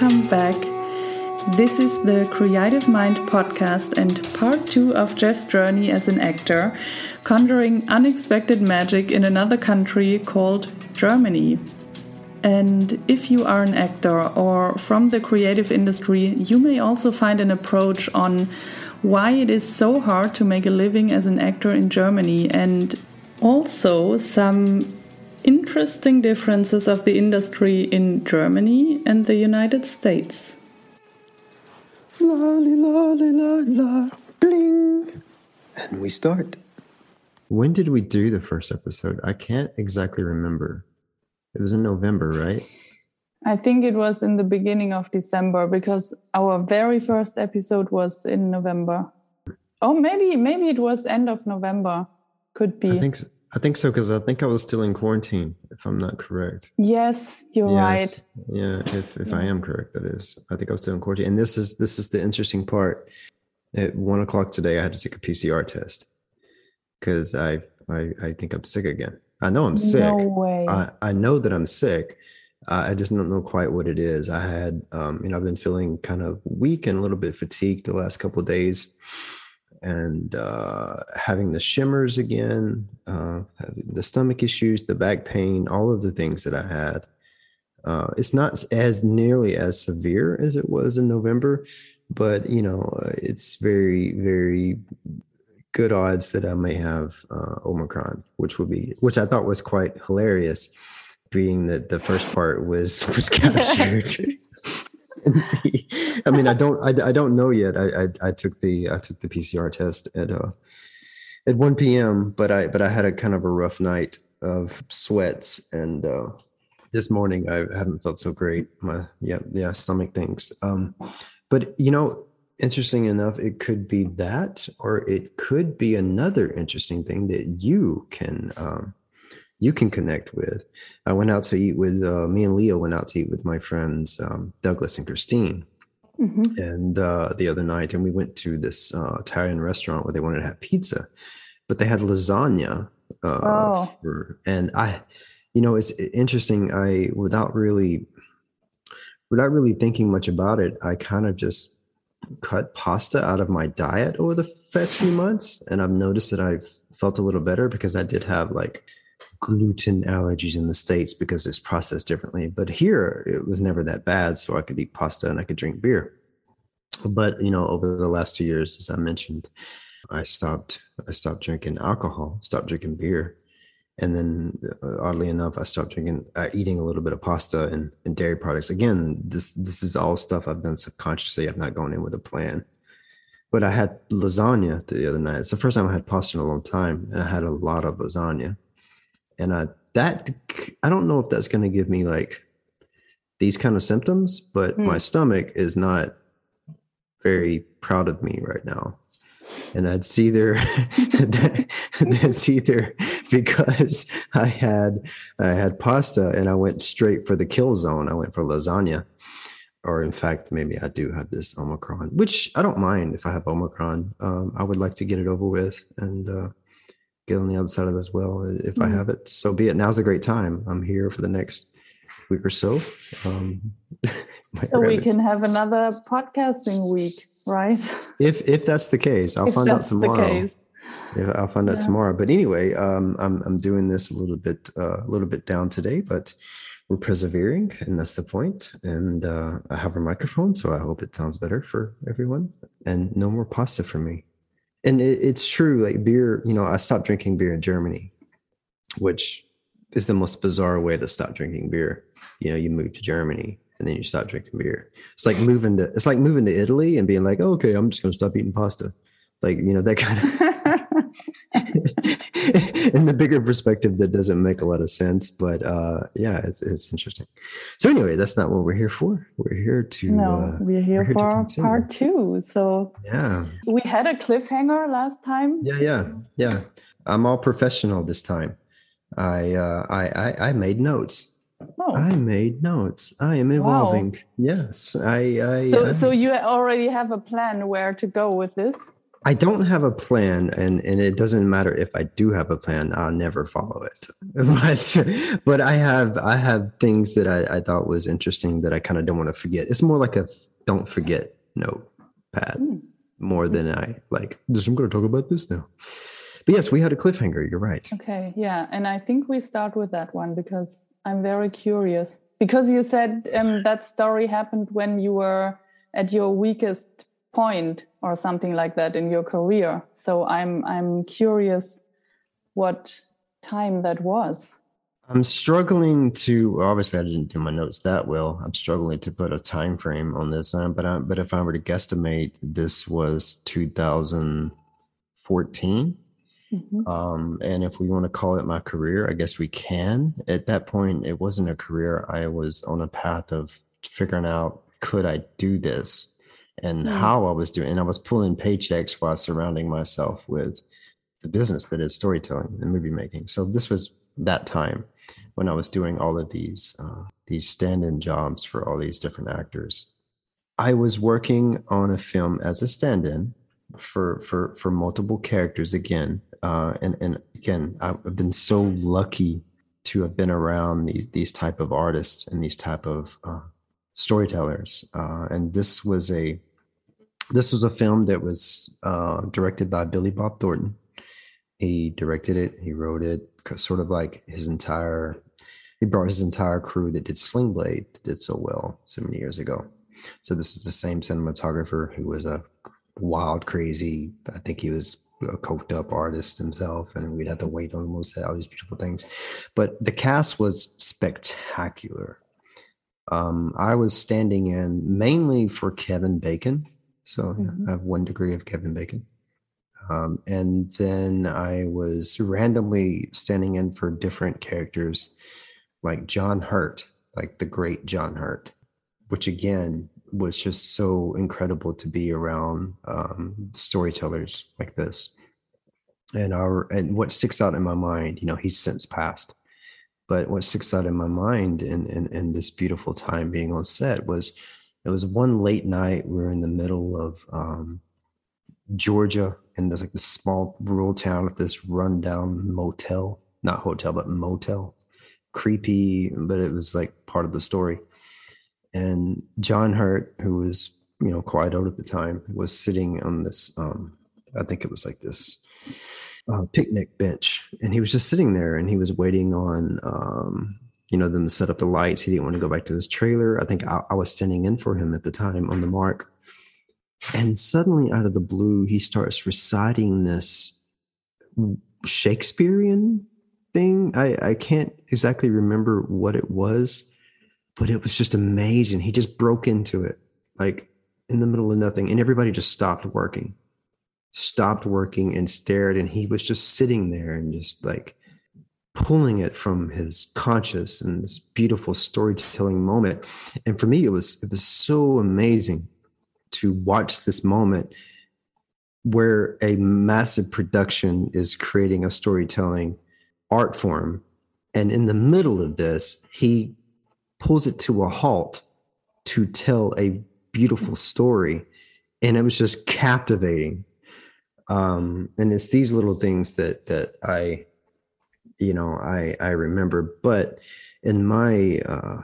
welcome back. This is the Creative Mind podcast and part two of Jeff's journey as an actor, conjuring unexpected magic in another country called Germany. And if you are an actor or from the creative industry, you may also find an approach on why it is so hard to make a living as an actor in Germany and also some interesting differences of the industry in Germany and the United States. La la la la la bling. And we start. When did we do the first episode? I can't exactly remember. It was in November, right? I think it was in the beginning of December because our very first episode was in November. Oh, maybe maybe it was end of November. Could be. I think so. I think so because I think I was still in quarantine, if I'm not correct. Yes, you're yes. right. Yeah, if if yeah. I am correct, that is. I think I was still in quarantine. And this is this is the interesting part. At one o'clock today, I had to take a PCR test because I I I think I'm sick again. I know I'm sick. No way. I, I know that I'm sick. I just don't know quite what it is. I had, um, you know, I've been feeling kind of weak and a little bit fatigued the last couple of days and uh, having the shimmers again, uh, the stomach issues, the back pain, all of the things that I had. Uh, it's not as nearly as severe as it was in November, but you know, uh, it's very, very good odds that I may have uh, Omicron, which would be, which I thought was quite hilarious, being that the first part was was captured. I mean, I don't, I, I don't know yet. I, I, I, took the, I took the PCR test at, uh, at 1 p.m., but I, but I had a kind of a rough night of sweats. And, uh, this morning I haven't felt so great. My, yeah, yeah, stomach things. Um, but you know, interesting enough, it could be that, or it could be another interesting thing that you can, um, you can connect with. I went out to eat with uh, me and Leo went out to eat with my friends um, Douglas and Christine, mm-hmm. and uh, the other night, and we went to this uh, Italian restaurant where they wanted to have pizza, but they had lasagna. Uh, oh. For, and I, you know, it's interesting. I without really, without really thinking much about it, I kind of just cut pasta out of my diet over the past few months, and I've noticed that I've felt a little better because I did have like gluten allergies in the states because it's processed differently. But here it was never that bad so i could eat pasta and i could drink beer. But you know over the last two years as i mentioned i stopped i stopped drinking alcohol stopped drinking beer. And then uh, oddly enough i stopped drinking uh, eating a little bit of pasta and, and dairy products. Again this this is all stuff i've done subconsciously. I've not gone in with a plan. But i had lasagna the other night. It's the first time i had pasta in a long time and i had a lot of lasagna and uh, that I don't know if that's going to give me like these kind of symptoms, but mm. my stomach is not very proud of me right now. And that's either that's either because I had I had pasta and I went straight for the kill zone. I went for lasagna. Or in fact, maybe I do have this Omicron, which I don't mind if I have Omicron. Um, I would like to get it over with and uh, get on the other side of it as well. If mm-hmm. I have it, so be it. Now's a great time. I'm here for the next week or so. Um, so we can have another podcasting week, right? If if that's the case, I'll if find out tomorrow. Yeah, I'll find yeah. out tomorrow. But anyway, um, I'm I'm doing this a little bit uh, a little bit down today, but we're persevering, and that's the point. And uh, I have a microphone, so I hope it sounds better for everyone. And no more pasta for me and it, it's true like beer you know i stopped drinking beer in germany which is the most bizarre way to stop drinking beer. You know you move to germany and then you stop drinking beer. It's like moving to it's like moving to italy and being like oh, okay i'm just going to stop eating pasta. Like you know that kind of in the bigger perspective, that doesn't make a lot of sense. But uh, yeah, it's, it's interesting. So anyway, that's not what we're here for. We're here to no, uh, we're here, we're here for part two. So yeah, we had a cliffhanger last time. Yeah, yeah, yeah. I'm all professional this time. I uh, I, I I made notes. Oh. I made notes. I am evolving. Wow. Yes, I. I so, I, so you already have a plan where to go with this? I don't have a plan, and and it doesn't matter if I do have a plan. I'll never follow it. but but I have I have things that I, I thought was interesting that I kind of don't want to forget. It's more like a don't forget notepad mm. more than I like. This I'm going to talk about this now. But yes, we had a cliffhanger. You're right. Okay, yeah, and I think we start with that one because I'm very curious because you said um, that story happened when you were at your weakest point or something like that in your career. So I'm I'm curious what time that was. I'm struggling to obviously I didn't do my notes that well. I'm struggling to put a time frame on this, um, but I, but if I were to guesstimate, this was 2014. Mm-hmm. Um, and if we want to call it my career, I guess we can. At that point, it wasn't a career. I was on a path of figuring out could I do this and mm. how I was doing. And I was pulling paychecks while surrounding myself with the business that is storytelling and movie making. So this was that time when I was doing all of these uh, these stand-in jobs for all these different actors. I was working on a film as a stand-in for for for multiple characters again. Uh, and and again, I've been so lucky to have been around these these type of artists and these type of uh, storytellers. Uh, and this was a this was a film that was uh, directed by Billy Bob Thornton. He directed it. He wrote it. Sort of like his entire. He brought his entire crew that did Sling Blade did so well so many years ago. So this is the same cinematographer who was a wild, crazy. I think he was a coked up artist himself, and we'd have to wait on say all these beautiful things. But the cast was spectacular. Um, I was standing in mainly for Kevin Bacon so mm-hmm. I have one degree of Kevin Bacon. Um, and then I was randomly standing in for different characters like John Hurt, like the great John Hurt, which again was just so incredible to be around um, storytellers like this. And our and what sticks out in my mind, you know, he's since passed, but what sticks out in my mind in in, in this beautiful time being on set was it was one late night. We were in the middle of um, Georgia, and there's like this small rural town with this rundown motel, not hotel, but motel. Creepy, but it was like part of the story. And John Hurt, who was you know quite old at the time, was sitting on this. Um, I think it was like this uh, picnic bench, and he was just sitting there, and he was waiting on um, you know, then set up the lights. He didn't want to go back to his trailer. I think I, I, was standing in for him at the time on the mark. And suddenly, out of the blue, he starts reciting this Shakespearean thing. I, I can't exactly remember what it was, but it was just amazing. He just broke into it, like in the middle of nothing. And everybody just stopped working, stopped working and stared. And he was just sitting there and just like, pulling it from his conscious and this beautiful storytelling moment. And for me it was it was so amazing to watch this moment where a massive production is creating a storytelling art form. And in the middle of this he pulls it to a halt to tell a beautiful story. And it was just captivating. Um, and it's these little things that that i you know i i remember but in my uh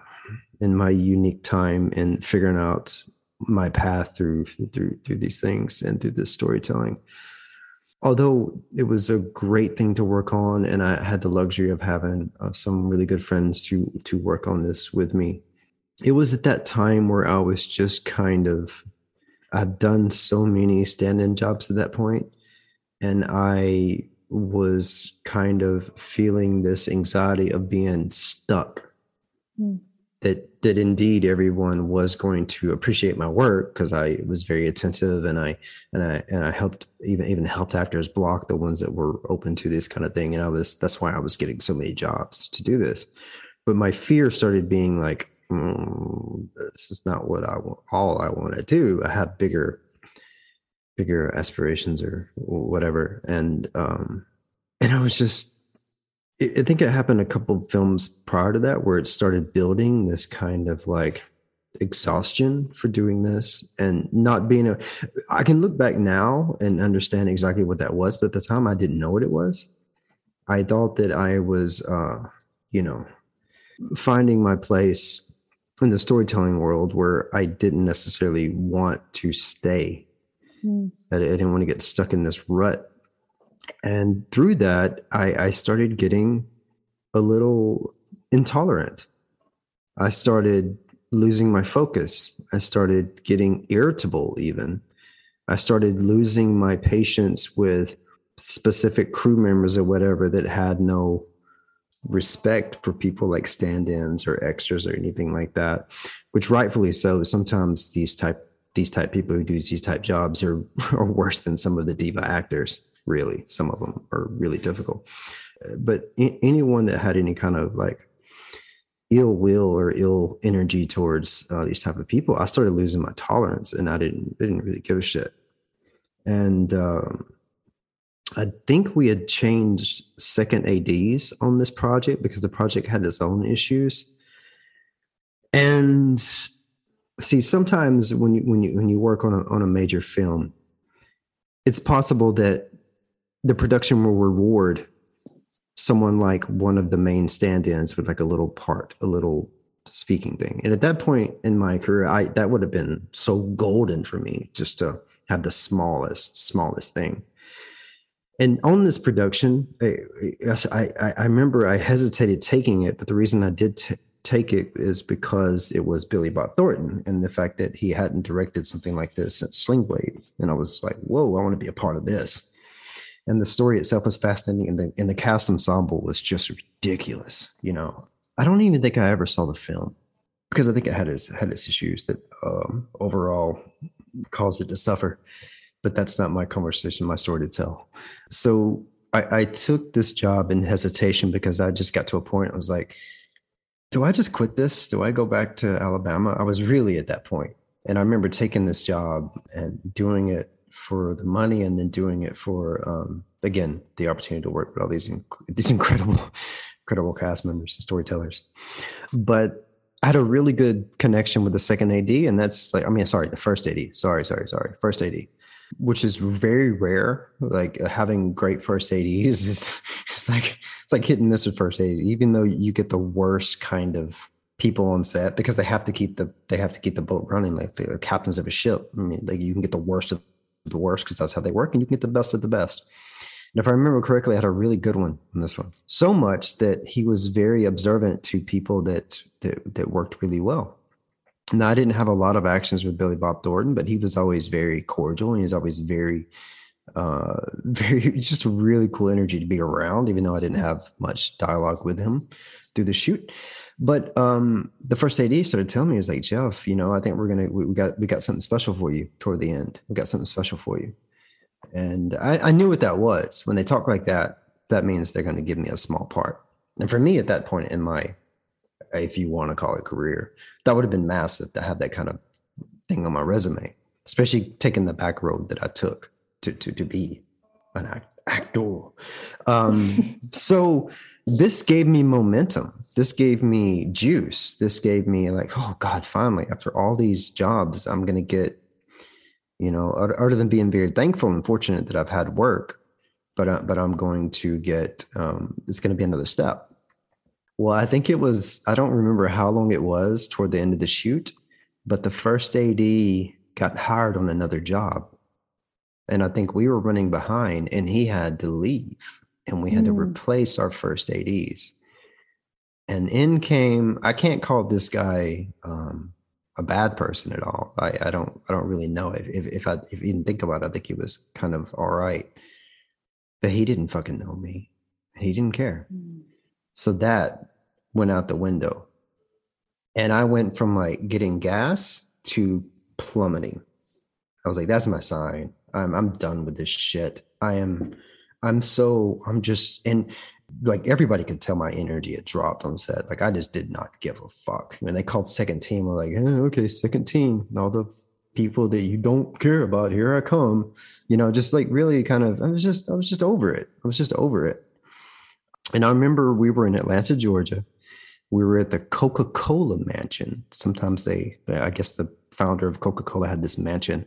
in my unique time in figuring out my path through through through these things and through this storytelling although it was a great thing to work on and i had the luxury of having uh, some really good friends to to work on this with me it was at that time where i was just kind of i've done so many stand-in jobs at that point and i was kind of feeling this anxiety of being stuck. Mm. That that indeed everyone was going to appreciate my work because I was very attentive and I and I and I helped even even helped actors block the ones that were open to this kind of thing. And I was that's why I was getting so many jobs to do this. But my fear started being like, mm, this is not what I want. All I want to do. I have bigger bigger aspirations or whatever and um and i was just i think it happened a couple films prior to that where it started building this kind of like exhaustion for doing this and not being a I can look back now and understand exactly what that was, but at the time I didn't know what it was. I thought that I was uh, you know, finding my place in the storytelling world where I didn't necessarily want to stay. Mm. I, I didn't want to get stuck in this rut. And through that, I, I started getting a little intolerant. I started losing my focus. I started getting irritable, even. I started losing my patience with specific crew members or whatever that had no respect for people like stand-ins or extras or anything like that which rightfully so sometimes these type these type people who do these type jobs are are worse than some of the diva actors really some of them are really difficult but anyone that had any kind of like ill will or ill energy towards uh, these type of people, I started losing my tolerance, and I didn't didn't really give a shit. And um, I think we had changed second ads on this project because the project had its own issues. And see, sometimes when you when you when you work on a on a major film, it's possible that the production will reward someone like one of the main stand-ins with like a little part, a little speaking thing. And at that point in my career, I that would have been so golden for me just to have the smallest, smallest thing. And on this production, I, I, I remember I hesitated taking it, but the reason I did t- take it is because it was Billy Bob Thornton and the fact that he hadn't directed something like this since Sling Blade. And I was like, whoa, I want to be a part of this. And the story itself was fascinating and the and the cast ensemble was just ridiculous you know? I don't even think i ever saw the film because i think it had its had its issues that um, overall caused it to suffer. But that's not my conversation my story to tell. So I, I took this job in hesitation because i just got to a point i was like do i just quit this? Do i go back to alabama? I was really at that point. And i remember taking this job and doing it for the money and then doing it for um, again the opportunity to work with all these inc- these incredible incredible cast members and storytellers. But i had a really good connection with the second ad and that's like i mean sorry the first ad sorry sorry sorry. First ad which is very rare like uh, having great first ads is it's like it's like hitting this with first aid even though you get the worst kind of people on set because they have to keep the they have to keep the boat running like they're captains of a ship i mean like you can get the worst of the worst because that's how they work, and you can get the best of the best. And if I remember correctly, I had a really good one on this one. So much that he was very observant to people that that, that worked really well. Now I didn't have a lot of actions with Billy Bob Thornton, but he was always very cordial and he was always very uh very just a really cool energy to be around even though i didn't have much dialogue with him through the shoot but um, the first AD started telling me, he was like Jeff, you know, I think we're gonna we, we, got we got something special for you toward the end. We got something special for you." And I, I knew what that was. When they talk like that, that means they're going to give me a small part. And for me, at that point in my, if you want to call it career, that would have been massive to have that kind of thing on my resume, especially taking the back road that I took to to to be an act, actor. Um, so this gave me momentum. This gave me juice. This gave me like, oh God, finally, after all these jobs, I'm going to get, you know, other than being very thankful and fortunate that I've had work, but, uh, but I'm going to get, um, it's going to be another step. Well, I think it was, I don't remember how long it was toward the end of the shoot, but the first AD got hired on another job. And I think we were running behind and he had to leave and we had mm. to replace our first ADs. And in came I can't call this guy um, a bad person at all. I, I don't I don't really know if if, if I if you didn't think about it, I think he was kind of all right. But he didn't fucking know me. And he didn't care. Mm. So that went out the window. And I went from like getting gas to plummeting. I was like, that's my sign. I'm I'm done with this shit. I am I'm so I'm just and like everybody could tell my energy had dropped on set. Like I just did not give a fuck. When they called second team, I'm like, eh, okay, second team. And all the people that you don't care about, here I come. You know, just like really kind of I was just I was just over it. I was just over it. And I remember we were in Atlanta, Georgia. we were at the Coca Cola mansion. Sometimes they, I guess the founder of Coca Cola had this mansion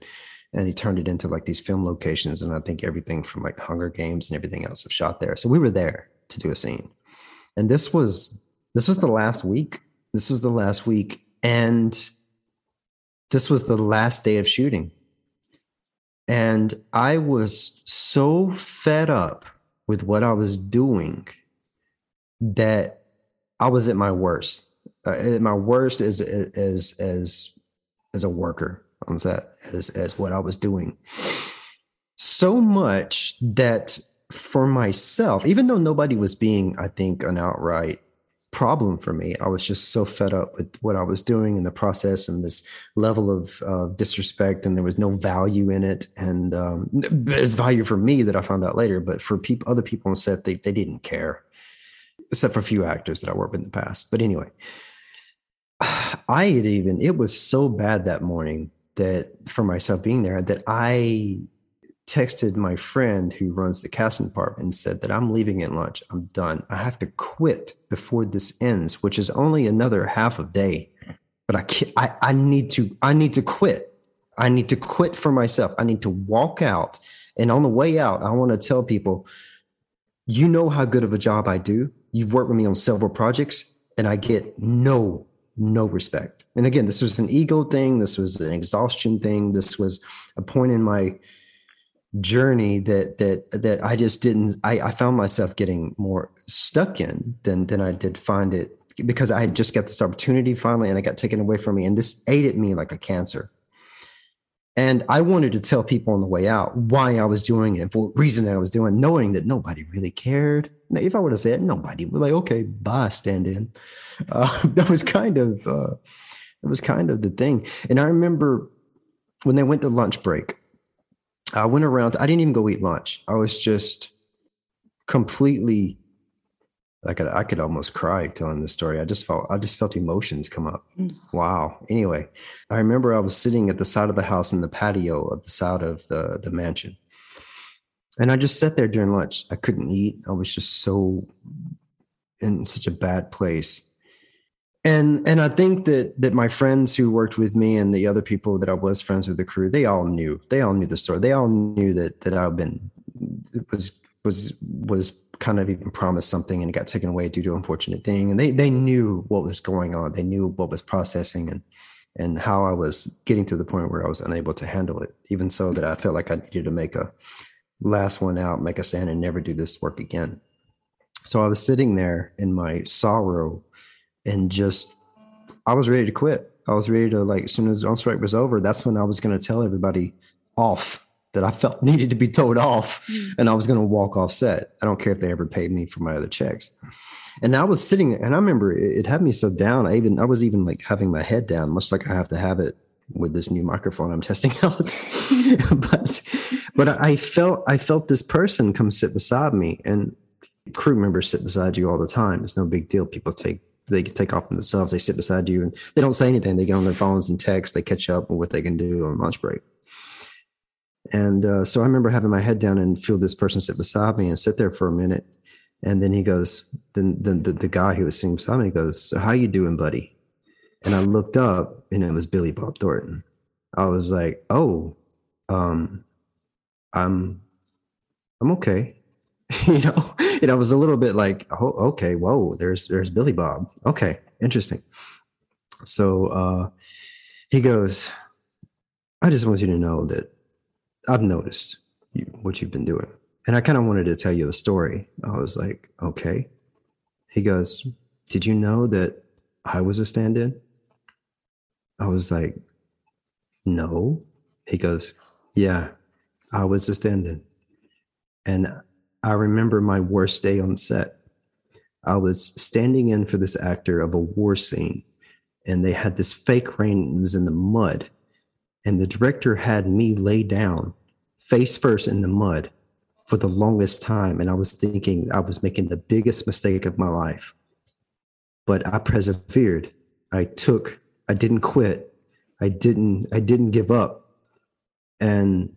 and he turned it into like these film locations. And I think everything from like Hunger Games and everything else was shot there. So we were there to do a scene. And this was, this was the last week. This was the last week. And this was the last day of shooting. And I was so fed up with what I was doing that I was at my worst. Uh, at my worst as as as as a worker on set, as as what I was doing. So much that for myself, even though nobody was being, I think, an outright problem for me. I was just so fed up with what I was doing and the process and this level of uh, disrespect, and there was no value in it. And um, there's value for me that I found out later, but for people, other people on set, they they didn't care, except for a few actors that I worked with in the past. But anyway, I had even it was so bad that morning that for myself being there that I texted my friend who runs the casting department and said that I'm leaving at lunch. I'm done. I have to quit before this ends, which is only another half a day. But I can't, I, I need to I need to quit. I need to quit for myself. I need to walk out. And on the way out, I want to tell people, you know how good of a job I do. You've worked with me on several projects, and I get no no respect. And again, this was an ego thing. This was an exhaustion thing. This was a point in my journey that that that I just didn't I, I found myself getting more stuck in than than I did find it because I had just got this opportunity finally and it got taken away from me and this ate at me like a cancer. And I wanted to tell people on the way out why I was doing it, for reason I was doing, knowing that nobody really cared. If I would have said nobody would like, okay, bye, stand in. Uh, that was kind of uh, it was kind of the thing. And I remember when they went to lunch break, I went around, I didn't even go eat lunch. I was just completely I could I could almost cry telling this story. I just felt I just felt emotions come up. Mm. Wow. Anyway, I remember I was sitting at the side of the house in the patio of the side of the the mansion. And I just sat there during lunch. I couldn't eat. I was just so in such a bad place and and I think that that my friends who worked with me and the other people that I was friends with the crew, they all knew. They all knew the story. They all knew that that I've been was was was kind of even promised something and it got taken away due to unfortunate thing. And they they knew what was going on. They knew what was processing and and how I was getting to the point where I was unable to handle it. Even so that I felt like I needed to make a last one out, make a stand, and never do this work again. So I was sitting there in my sorrow and just I was ready to quit. I was ready to like as soon as on strike was over, that's when I was going to tell everybody off that I felt needed to be told off, mm. and I was going to walk off set. I don't care if they ever paid me for my other checks. And I was sitting, and I remember it, it had me so down. I even I was even like having my head down, much like I have to have it with this new microphone I'm testing out. but but I felt I felt this person come sit beside me, and crew members sit beside you all the time. It's no big deal. People take they can take off themselves. They sit beside you and they don't say anything. They get on their phones and text. They catch up on what they can do on lunch break. And uh, so I remember having my head down and feel this person sit beside me and sit there for a minute. And then he goes, then the, the, the guy who was sitting beside me goes, so how you doing, buddy? And I looked up and it was Billy Bob Thornton. I was like, oh, um, I'm, I'm okay. you know, and I was a little bit like, oh, okay, whoa, there's there's Billy Bob. Okay, interesting. So uh, he goes, I just want you to know that I've noticed you, what you've been doing, and I kind of wanted to tell you a story. I was like, okay. He goes, did you know that I was a stand-in? I was like, no. He goes, yeah, I was a stand-in, and I remember my worst day on set. I was standing in for this actor of a war scene, and they had this fake rain. It was in the mud, and the director had me lay down face first in the mud for the longest time. And I was thinking I was making the biggest mistake of my life. But I persevered. I took, I didn't quit. I didn't, I didn't give up. And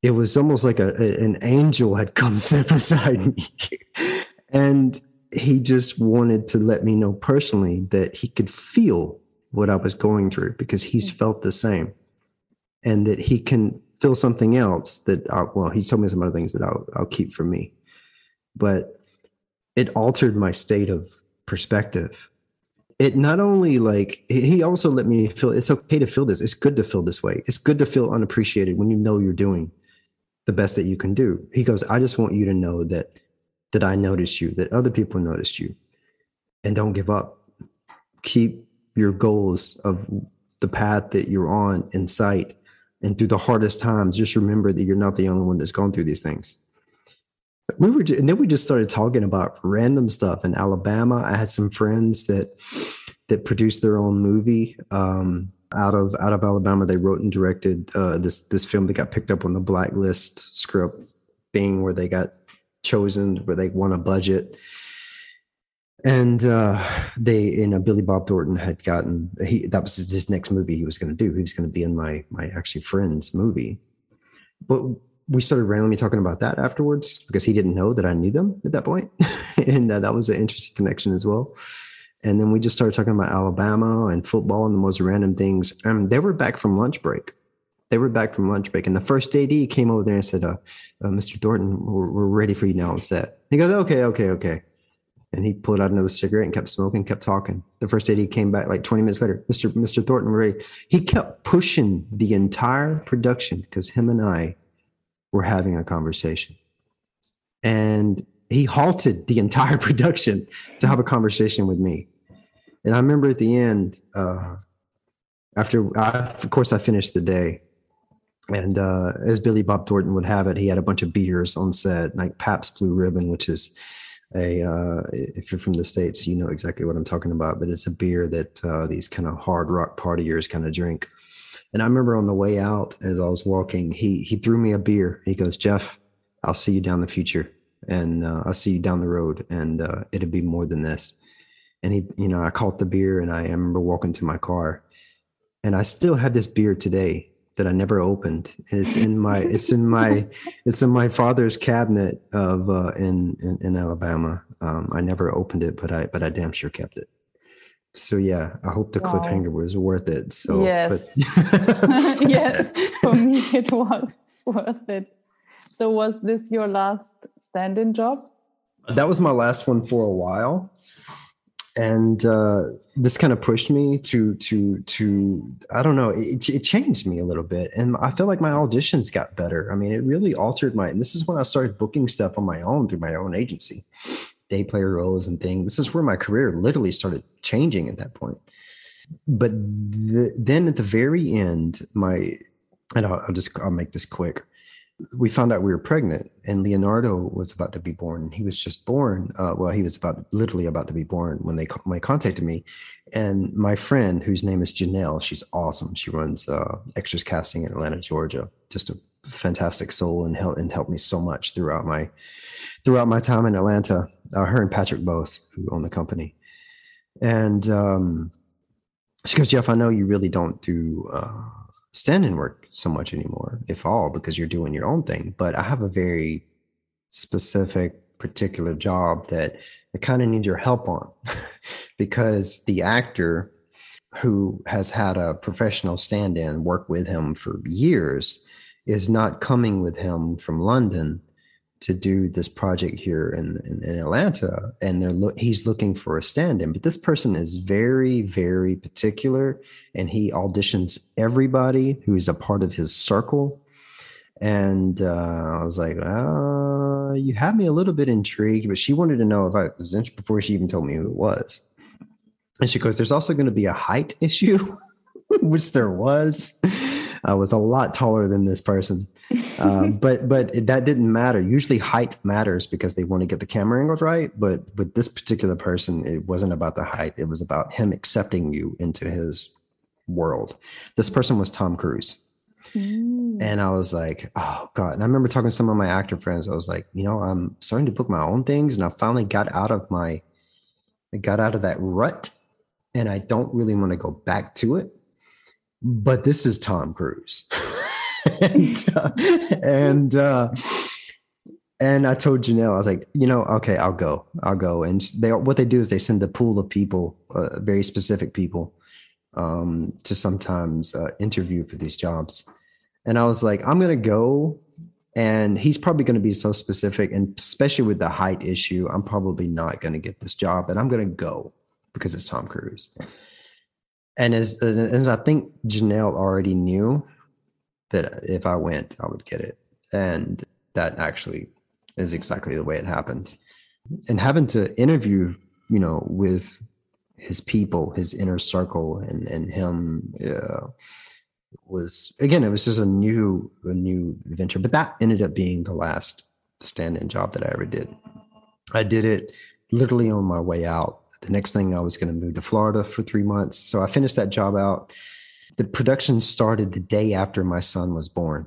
it was almost like a, a, an angel had come sit beside me and he just wanted to let me know personally that he could feel what I was going through because he's mm. felt the same and that he can feel something else that I, well he told me some other things that I'll, I'll keep for me. But it altered my state of perspective. It not only like he also let me feel it's okay to feel this. It's good to feel this way. It's good to feel unappreciated when you know you're doing the best that you can do. He goes i just want you to know that that i noticed you that other people noticed you and don't give up. Keep your goals of the path that you're on in sight and through the hardest times just remember that you're not the only one that's gone through these things. We were and then we just started talking about random stuff in alabama. I had some friends that that produced their own movie um, out of out of alabama. They wrote and directed uh, this this film that got picked up on the blacklist script thing where they got chosen where they won a budget and uh, they you know billy bob thornton had gotten he that was his next movie he was going to do. He was going to be in my my actually friend's movie. But we started randomly talking about that afterwards because he didn't know that i knew them at that point. And uh, that was an interesting connection as well. And then we just started talking about alabama and football and the most random things. And they were back from lunch break. They were back from lunch break. And the first AD came over there and said uh, uh, mr thornton we're, we're ready for you now on set. He goes okay okay okay and he pulled out another cigarette and kept smoking, kept talking. The first AD he came back like 20 minutes later. Mr. Mr. Thornton ready. He kept pushing the entire production because him and I were having a conversation. And he halted the entire production to have a conversation with me. And I remember at the end, uh, after I, of course I finished the day, and uh, as Billy Bob Thornton would have it, he had a bunch of beers on set, like Pabst Blue Ribbon, which is a uh, if you're from the states, you know exactly what I'm talking about. But it's a beer that uh, these kind of hard rock partiers kind of drink. And I remember on the way out, as I was walking, he he threw me a beer. He goes, "Jeff, I'll see you down the future, and uh, I'll see you down the road, and uh, it'll be more than this." And he, you know, I caught the beer, and I, I remember walking to my car, and I still have this beer today that I never opened. It's in my it's in my it's in my father's cabinet of uh, in, in, in Alabama. Um, I never opened it, but I but I damn sure kept it. So yeah, I hope the wow. cliffhanger was worth it. So yes, yes, for me it was worth it. So was this your last stand-in job? That was my last one for a while and uh, this kind of pushed me to to to I don't know it, it changed me a little bit. And I feel like my auditions got better. I mean it really altered my and this is when I started booking stuff on my own through my own agency day player roles and things. This is where my career literally started changing at that point. But the, then at the very end my and I'll, I'll just I'll make this quick we found out we were pregnant and leonardo was about to be born. He was just born uh, well he was about literally about to be born when they when they contacted me. And my friend whose name is janelle she's awesome. She runs uh, extras casting in atlanta georgia. Just a fantastic soul and helped and helped me so much throughout my throughout my time in atlanta. Uh, her and patrick both who own the company. And um, she goes jeff i know you really don't do uh, stand-in work so much anymore, if all, because you're doing your own thing. But I have a very specific, particular job that I kind of need your help on because the actor who has had a professional stand-in work with him for years is not coming with him from London to do this project here in, in, in Atlanta, and they're lo- he's looking for a stand-in. But this person is very, very particular, and he auditions everybody who's a part of his circle. And uh, I was like, uh, "You have me a little bit intrigued," but she wanted to know if I was interested before she even told me who it was. And she goes, "There's also going to be a height issue." which there was. I was a lot taller than this person, um, but but that didn't matter. Usually, height matters because they want to get the camera angles right. But with this particular person, it wasn't about the height; it was about him accepting you into his world. This person was Tom Cruise. Mm. And I was like, oh God. And I remember talking to some of my actor friends. I was like, you know, I'm starting to book my own things. And I finally got out of my, I got out of that rut. And I don't really want to go back to it but this is Tom Cruise. and uh, and, uh, and I told Janelle, I was like, you know, okay, I'll go, I'll go. And they, what they do is they send a pool of people, uh, very specific people, um, to sometimes uh, interview for these jobs. And I was like, I'm gonna go, and he's probably gonna be so specific, and especially with the height issue, I'm probably not gonna get this job, and I'm gonna go because it's Tom Cruise. And as as I think Janelle already knew that if I went, I would get it, and that actually is exactly the way it happened. And having to interview, you know, with his people, his inner circle, and and him uh, was again, it was just a new a new adventure. But that ended up being the last stand-in job that I ever did. I did it literally on my way out. The next thing I was going to move to Florida for three months, so I finished that job out. The production started the day after my son was born.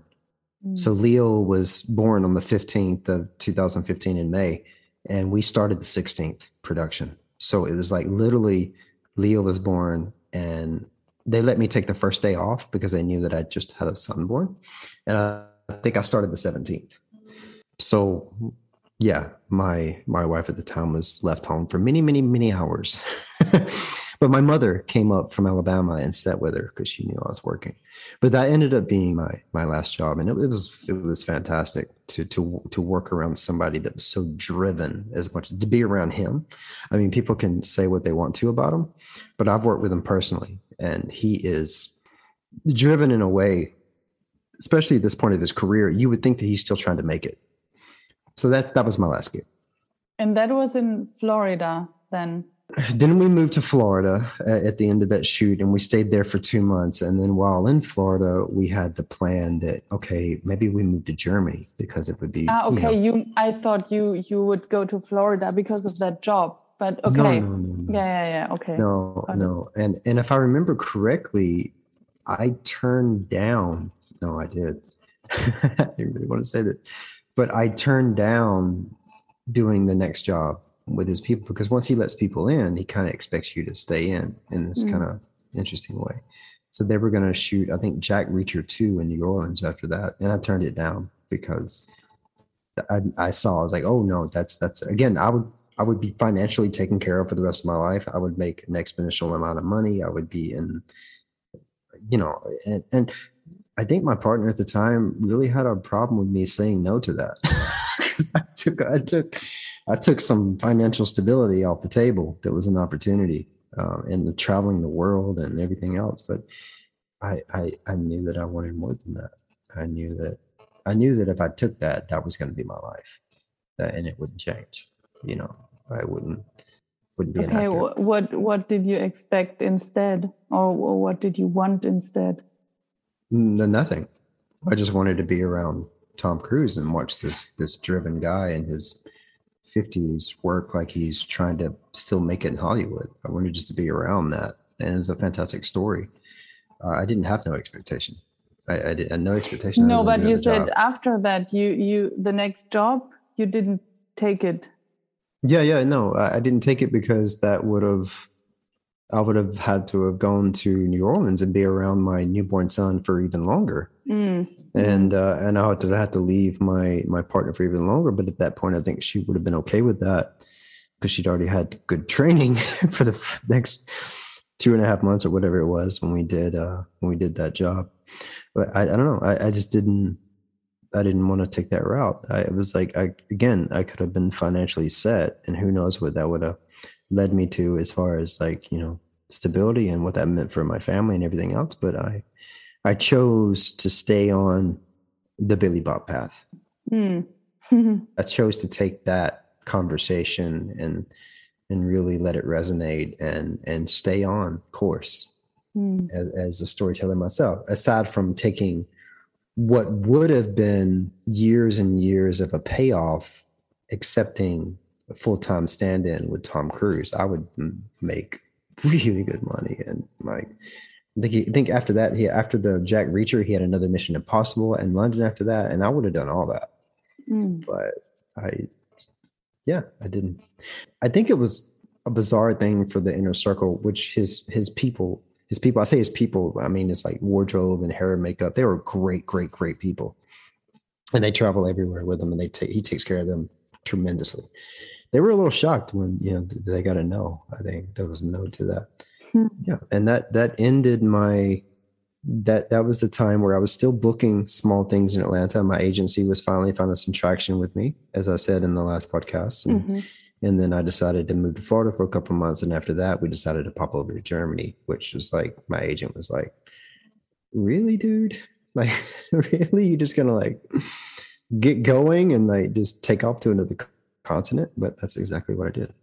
So mm. Leo was born on the 15th of 2015 in May, and we started the 16th production. So it was like literally Leo was born, and they let me take the first day off because they knew that I just had a son born. And I think I started the 17th. So yeah, my my wife at the time was left home for many, many, many hours. But my mother came up from Alabama and sat with her because she knew I was working. But that ended up being my my last job, and it, was it was fantastic to to to work around somebody that was so driven as much to be around him. I mean, people can say what they want to about him, but I've worked with him personally, and he is driven in a way, especially at this point of his career. You would think that he's still trying to make it. So that that was my last gig. And that was in Florida then then we moved to Florida at the end of that shoot and we stayed there for two months. And then while in Florida, we had the plan that, okay, maybe we move to Germany because it would be. Ah, okay. You, know, you I thought you, you would go to Florida because of that job, but okay. No, no, no, yeah, yeah, yeah. Okay. No, no. And, and if I remember correctly, I turned down, no, I did. I didn't really want to say this, but I turned down doing the next job with his people because once he lets people in, he kind of expects you to stay in in this mm. kind of interesting way. So they were going to shoot, I think, Jack Reacher 2 in New Orleans after that. And I turned it down because I, I saw, I was like, oh no, that's, that's, again, I would, I would be financially taken care of for the rest of my life. I would make an exponential amount of money. I would be in, you know, and, and I think my partner at the time really had a problem with me saying no to that. Because I took, I took, I took some financial stability off the table that was an opportunity uh, and the traveling the world and everything else. But I, I, I knew that I wanted more than that. I knew that I knew that if I took that, that was going to be my life, that, and it wouldn't change. You know, I wouldn't wouldn't be. Okay, what what did you expect instead, or what did you want instead? No, nothing. I just wanted to be around Tom Cruise and watch this this driven guy and his 50s work like he's trying to still make it in Hollywood. I wanted just to be around that. And it's a fantastic story. Uh, I didn't have no expectation. I, I had no expectation. No, but you said job. after that, you, you, the next job, you didn't take it. Yeah, yeah, no, I, I didn't take it because that would have, I would have had to have gone to New Orleans and be around my newborn son for even longer. Mm and uh, and I had to have to leave my my partner for even longer. But at that point, I think she would have been okay with that because she'd already had good training for the next two and a half months or whatever it was when we did uh, when we did that job. But I, I don't know. I, I just didn't. I didn't want to take that route. I, it was like I again, I could have been financially set, and who knows what that would have led me to as far as like you know stability and what that meant for my family and everything else. But I I chose to stay on the Billy Bob path. Mm. I chose to take that conversation and and really let it resonate and and stay on course mm. as, as a storyteller myself. Aside from taking what would have been years and years of a payoff, accepting a full time stand in with Tom Cruise, I would make really good money and like I think, he, I think after that, he after the Jack Reacher, he had another Mission Impossible in London after that, and I would have done all that. Mm. But I, yeah, I didn't. I think it was a bizarre thing for the inner circle, which his his people, his people. I say his people. I mean, it's like wardrobe and hair and makeup. They were great, great, great people. and they travel everywhere with him, and they take he takes care of them tremendously. They were a little shocked when you know they got a no. I think there was a no to that. Hmm. Yeah, and that that ended my that that was the time where I was still booking small things in Atlanta. My agency was finally finding some traction with me, as I said in the last podcast. And, mm-hmm. and then I decided to move to Florida for a couple of months. And after that, we decided to pop over to Germany, which was like my agent was like, Really, dude? Like, really? You're just gonna like get going and like just take off to another continent? But that's exactly what I did.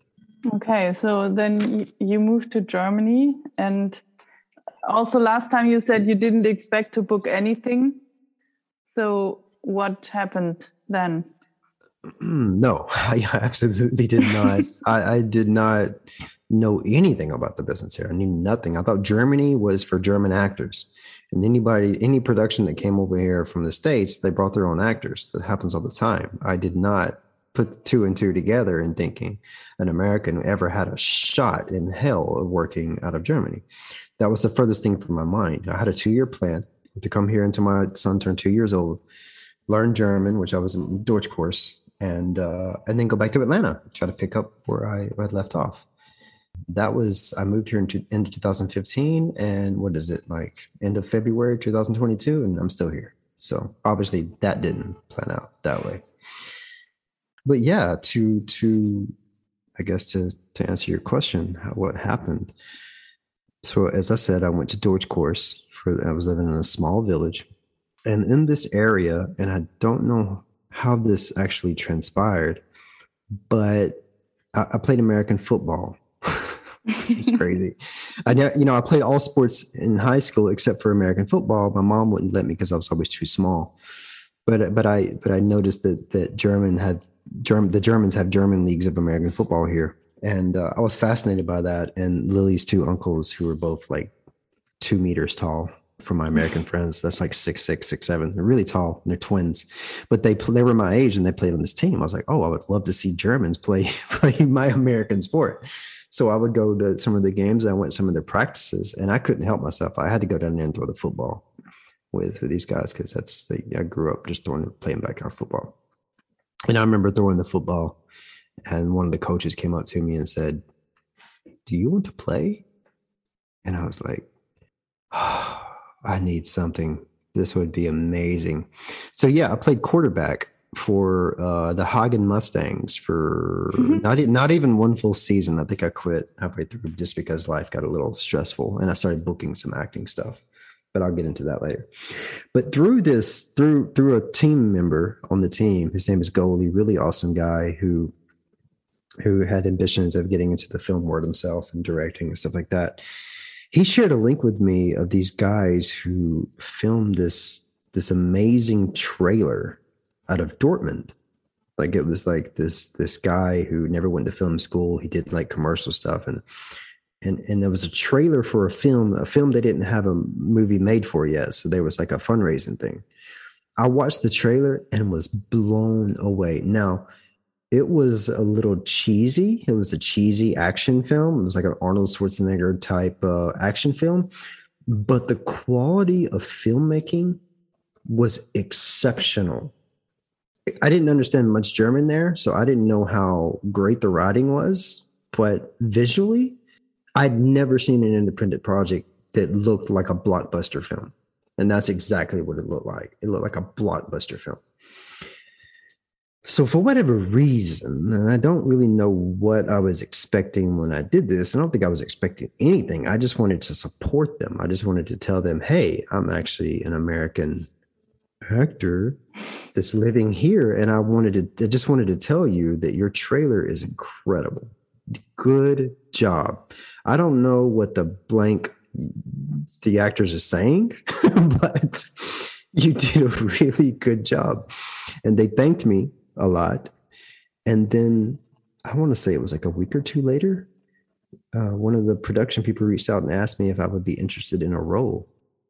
Okay, so then you moved to Germany and also last time you said you didn't expect to book anything. So what happened then? No i absolutely did not. I, I, did not know anything about the business here. I knew nothing. I thought germany was for german actors. And anybody any production that came over here from the states they brought their own actors. That happens all the time. I did not put two and two together and thinking an american ever had a shot in hell of working out of germany that was the furthest thing from my mind. I had a two year plan to come here until my son turned two years old, learn German, which I was in Deutsch course, and uh, and then go back to Atlanta, try to pick up where I, I left off. That was I moved here in to, into 2015, and what is it like end of February 2022, and I'm still here. So obviously that didn't plan out that way. But yeah, to to I guess to to answer your question, how, what happened? so as I said, I went to Deutsch course for I was living in a small village. And in this area, and I don't know how this actually transpired, but I, I played American football. it's crazy. I you know I played all sports in high school except for American football. My mom wouldn't let me because I was always too small. But but I but I noticed that that German had German the Germans have German leagues of American football here and uh, I was fascinated by that. And Lily's two uncles, who were both like two meters tall, for my American friends, that's like six six six seven. They're really tall. And they're twins, but they they were my age and they played on this team. I was like, oh, I would love to see Germans play play my American sport. So I would go to some of the games. I went to some of their practices, and I couldn't help myself. I had to go down there and throw the football with, with these guys because that's the, I grew up just throwing playing backyard football. And I remember throwing the football and one of the coaches came up to me and said, "Do you want to play?" And I was like, oh, "I need something. This would be amazing." So yeah, I played quarterback for uh, the Hagen Mustangs for mm-hmm. not not even one full season. I think I quit halfway through just because life got a little stressful, and I started booking some acting stuff. But I'll get into that later. But through this, through through a team member on the team, his name is Goalie, really awesome guy who who had ambitions of getting into the film world himself and directing and stuff like that. He shared a link with me of these guys who filmed this this amazing trailer out of Dortmund. Like it was like this this guy who never went to film school. He did like commercial stuff and and and there was a trailer for a film, a film they didn't have a movie made for yet. So there was like a fundraising thing. I watched the trailer and was blown away. Now, it was a little cheesy. It was a cheesy action film. It was like an Arnold Schwarzenegger type uh, action film, but the quality of filmmaking was exceptional. I didn't understand much German there, so I didn't know how great the writing was. But visually, I'd never seen an independent project that looked like a blockbuster film. And that's exactly what it looked like. It looked like a blockbuster film. So, for whatever reason, and I don't really know what I was expecting when I did this, I don't think I was expecting anything. I just wanted to support them. I just wanted to tell them, hey, I'm actually an American actor that's living here. And I wanted to, I just wanted to tell you that your trailer is incredible. Good job. I don't know what the blank the actors are saying, but you did a really good job. And they thanked me a lot. And then I want to say it was like a week or two later, uh, one of the production people reached out and asked me if I would be interested in a role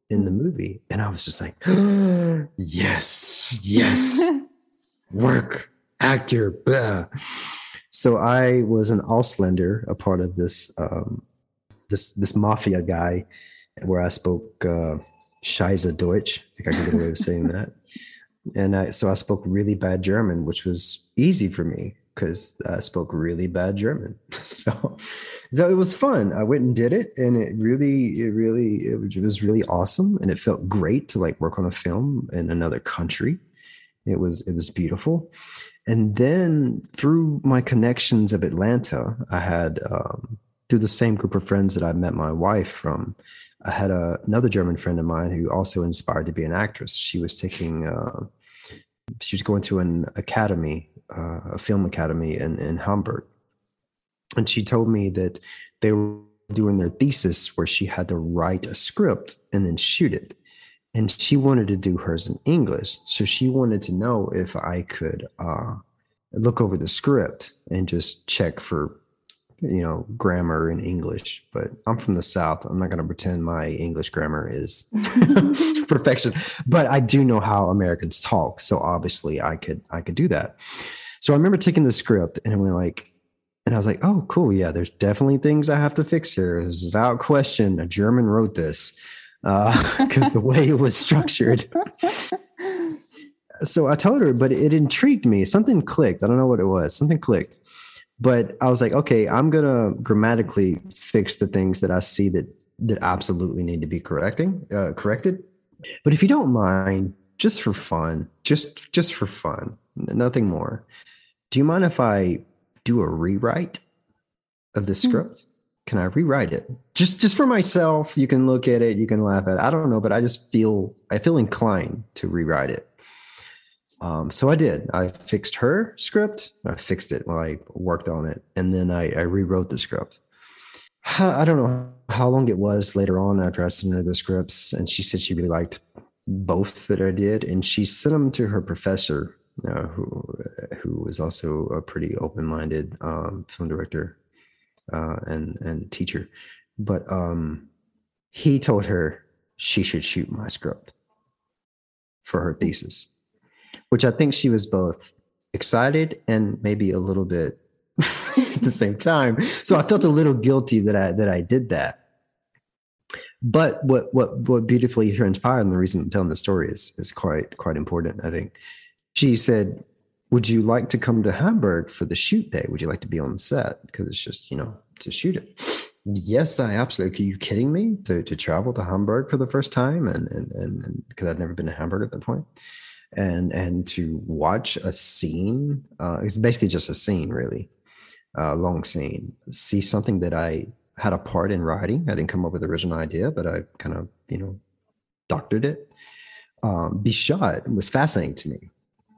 in the movie. And I was just like, yes, yes, work, actor. Blah. So I was an Ausländer, a part of this um, this this mafia guy, where I spoke uh, Scheiße Deutsch. I think I can get away with saying that. and I, so I spoke really bad German, which was easy for me because I spoke really bad German. so, so it was fun. I went and did it, and it really, it really, it was really awesome, and it felt great to like work on a film in another country. It was it was beautiful, and then through my connections of Atlanta, I had um, through the same group of friends that I met my wife from. I had a, another German friend of mine who also inspired to be an actress. She was taking, uh, she was going to an academy, uh, a film academy in, in Hamburg. And she told me that they were doing their thesis where she had to write a script and then shoot it. And she wanted to do hers in English. So she wanted to know if I could uh, look over the script and just check for you know grammar in english. But i'm from the south. I'm not going to pretend my english grammar is perfection. But i do know how americans talk so obviously i could i could do that. So i remember taking the script and i went like and i was like oh cool. Yeah there's definitely things i have to fix here. This is without question. A german wrote this because uh, the way it was structured so i told her but it intrigued me something clicked i don't know what it was something clicked but I was like, okay, I'm gonna grammatically fix the things that I see that that absolutely need to be correcting uh, corrected. But if you don't mind, just for fun, just just for fun, nothing more. Do you mind if I do a rewrite of the hmm. script? Can I rewrite it just just for myself? You can look at it, you can laugh at it. I don't know, but I just feel I feel inclined to rewrite it. Um, so I did. I fixed her script. I fixed it while I worked on it, and then I, I rewrote the script. I don't know how long it was later on after I sent her the scripts, and she said she really liked both that I did, and she sent them to her professor, uh, who who was also a pretty open minded um, film director uh, and and teacher, but um, he told her she should shoot my script for her thesis which I think she was both excited and maybe a little bit at the same time. So I felt a little guilty that I that I did that. But what what what beautifully transpired, and the reason I'm telling the story is is quite quite important. I think she said, "Would you like to come to Hamburg for the shoot day? Would you like to be on set? Because it's just you know to shoot it." Yes, I absolutely. Are you kidding me? To to travel to Hamburg for the first time, and and and because I'd never been to Hamburg at that point and and to watch a scene uh, it's basically just a scene really a long scene see something that i had a part in writing i didn't come up with the original idea but i kind of you know doctored it um, be shot was fascinating to me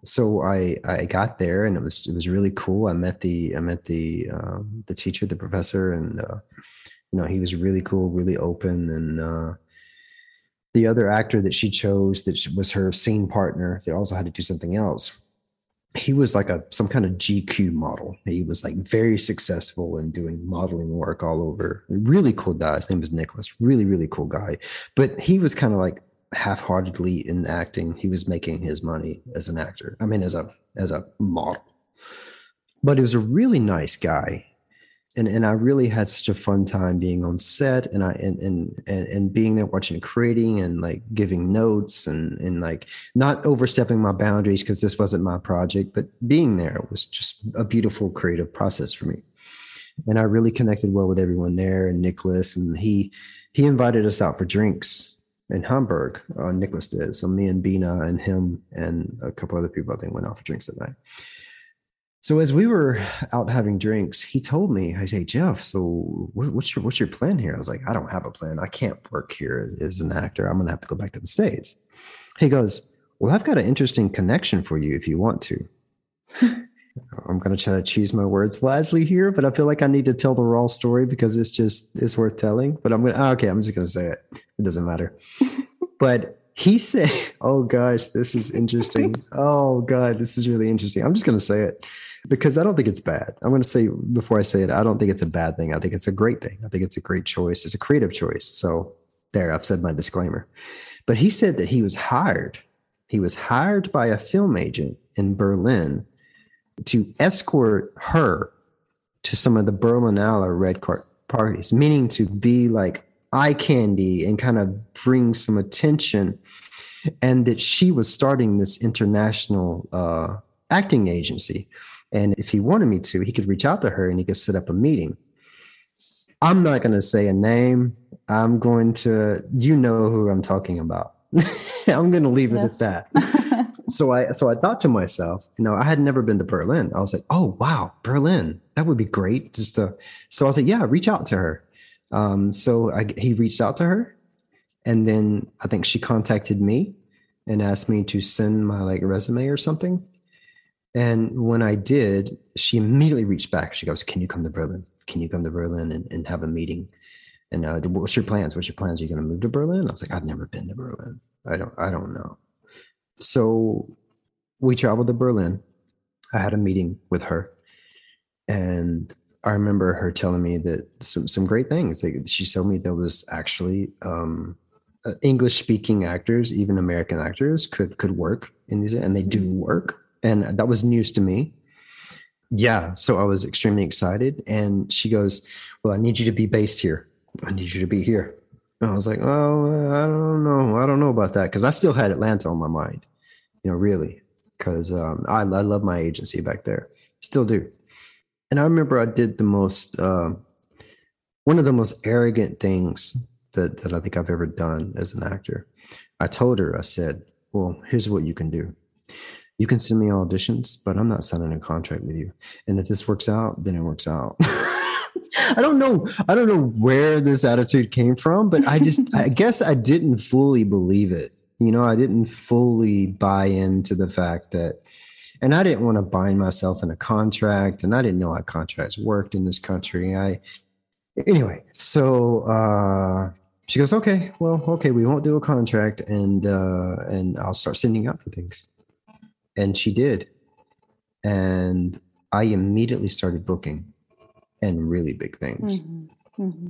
so i i got there and it was it was really cool. I met the i met the um, the teacher the professor and uh, you know he was really cool really open. And uh, the other actor that she chose that was her scene partner they also had to do something else. He was like a some kind of gq model. He was like very successful in doing modeling work all over. Really cool guy. His name was nicholas. Really really cool guy. But he was kind of like half-heartedly in acting he was making his money as an actor. I mean as a as a model. But he was a really nice guy. And and I really had such a fun time being on set and I and and and, and being there watching creating and like giving notes and and like not overstepping my boundaries because this wasn't my project but being there was just a beautiful creative process for me. And I really connected well with everyone there and Nicholas and he he invited us out for drinks in Hamburg uh, Nicholas did so me and Bina and him and a couple other people I think went out for drinks that night so as we were out having drinks, he told me, "I say, Jeff, so what's your what's your plan here?" I was like, "I don't have a plan. I can't work here as, an actor. I'm going to have to go back to the states." He goes, "Well, I've got an interesting connection for you if you want to." I'm going to try to choose my words wisely here, but I feel like I need to tell the raw story because it's just it's worth telling. But I'm going to ah, okay, I'm just going to say it. It doesn't matter. but he said, "Oh gosh, this is interesting. Oh god, this is really interesting." I'm just going to say it because I don't think it's bad. I'm going to say before I say it, I don't think it's a bad thing. I think it's a great thing. I think it's a great choice. It's a creative choice. So there, I've said my disclaimer. But he said that he was hired. He was hired by a film agent in Berlin to escort her to some of the Berlinale red card parties, meaning to be like eye candy and kind of bring some attention and that she was starting this international uh, acting agency. And if he wanted me to, he could reach out to her and he could set up a meeting. I'm not going to say a name. I'm going to, you know who I'm talking about. I'm going to leave it at that. so I, so I thought to myself, you know, I had never been to Berlin. I was like, oh wow, Berlin, that would be great. Just to, so I was like, yeah, reach out to her. Um, so I, he reached out to her, and then I think she contacted me and asked me to send my like resume or something. And when I did, she immediately reached back. She goes, "Can you come to Berlin? Can you come to Berlin and, and have a meeting?" And uh, what's your plans? What's your plans? Are you going to move to Berlin? I was like, I've never been to Berlin. I don't. I don't know. So we traveled to Berlin. I had a meeting with her, and I remember her telling me that some some great things. Like she told me there was actually um, uh, English speaking actors, even American actors, could could work in these, and they do mm-hmm. work, and that was news to me. Yeah, so I was extremely excited, and she goes, "Well, I need you to be based here. I need you to be here." I was like, "Oh, I don't know. I don't know about that," because I still had Atlanta on my mind, you know, really, because um, I I love my agency back there, still do and I remember I did the most uh, one of the most arrogant things that that I think I've ever done as an actor. I told her, I said, "Well, here's what you can do. You can send me auditions, but I'm not signing a contract with you. And if this works out, then it works out." I don't know. I don't know where this attitude came from, but I just, I guess I didn't fully believe it. You know, I didn't fully buy into the fact that and I didn't want to bind myself in a contract, and I didn't know how contracts worked in this country. I anyway, so uh, she goes, "Okay, well, okay, we won't do a contract, and uh, and I'll start sending out for things." And she did, and I immediately started booking, and really big things. Mm-hmm. Mm-hmm.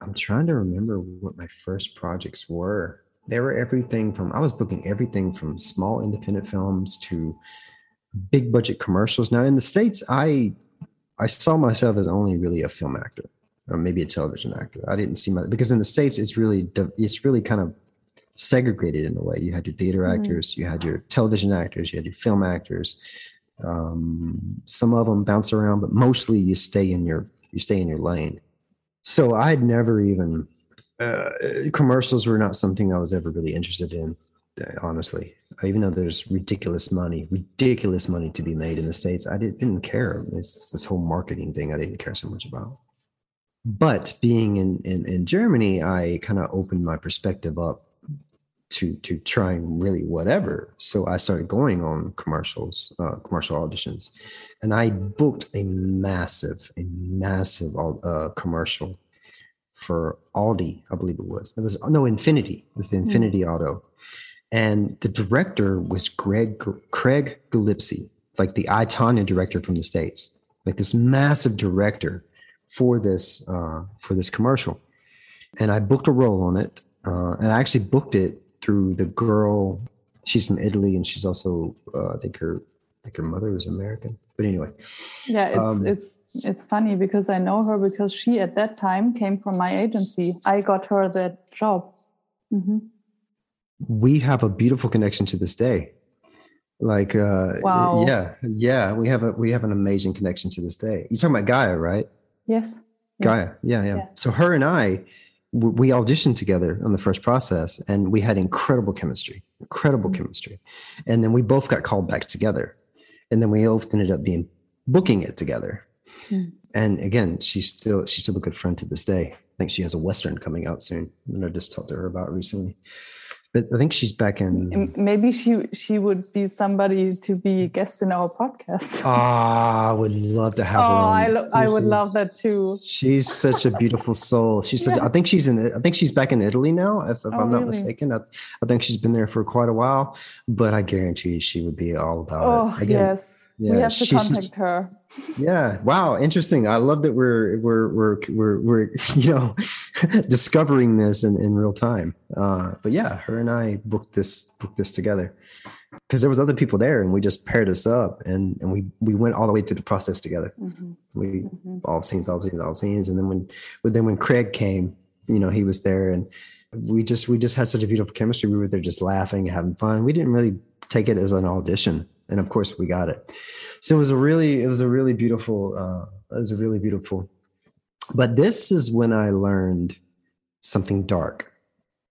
I'm trying to remember what my first projects were. They were everything from I was booking everything from small independent films to big budget commercials. Now in the states, I I saw myself as only really a film actor or maybe a television actor. I didn't see my because in the states it's really it's really kind of segregated in a way. You had your theater mm-hmm. actors, you had your television actors, you had your film actors. Um, some of them bounce around, but mostly you stay in your you stay in your lane. So I'd never even uh, commercials were not something I was ever really interested in honestly. Even though there's ridiculous money, ridiculous money to be made in the States, I didn't care. It's this whole marketing thing I didn't care so much about. But being in, in, in Germany, I kind of opened my perspective up to to trying really whatever. So I started going on commercials, uh, commercial auditions, and I booked a massive, a massive uh, commercial for Audi, I believe it was. It was no Infiniti. It was the Infinity Infiniti mm. Auto, and the director was Greg Craig Gillespie, like the I, Tonya director from the states, like this massive director for this uh, for this commercial. And I booked a role on it, uh, and I actually booked it through the girl. She's from Italy, and she's also uh, I think her I think her mother was American. But anyway, yeah, it's um, it's it's funny because I know her because she at that time came from my agency. I got her that job. Mm-hmm we have a beautiful connection to this day like uh wow. yeah yeah we have a we have an amazing connection to this day you're talking about gaia right yes gaia yeah, yeah yeah so her and i we auditioned together on the first process and we had incredible chemistry incredible mm-hmm. chemistry. And then we both got called back together. And then we both ended up being booking it together. Mm. and again she's still she's still a good friend to this day. I think she has a western coming out soon. And i just talked to her about recently but I think she's back in. Maybe she she would be somebody to be a guest in our podcast. Ah, I would love to have oh, her. Oh, I, lo- I would love that too. She's such a beautiful soul. She's such. Yeah. I think she's in. I think she's back in Italy now, if, if oh, I'm not really? mistaken. I, I, think she's been there for quite a while. But I guarantee you she would be all about oh, it. Again, yes yeah, we have to contact her. Yeah. Wow. Interesting. I love that we're we're we're we're we're you know discovering this in, in real time. Uh, but yeah, her and I booked this booked this together because there was other people there and we just paired us up and and we we went all the way through the process together. Mm-hmm. We mm-hmm. all scenes, all scenes, all scenes, and then when but then when Craig came, you know, he was there and we just we just had such a beautiful chemistry. We were there just laughing, having fun. We didn't really take it as an audition, and of course we got it. So it was a really it was a really beautiful uh, it was a really beautiful. But this is when I learned something dark,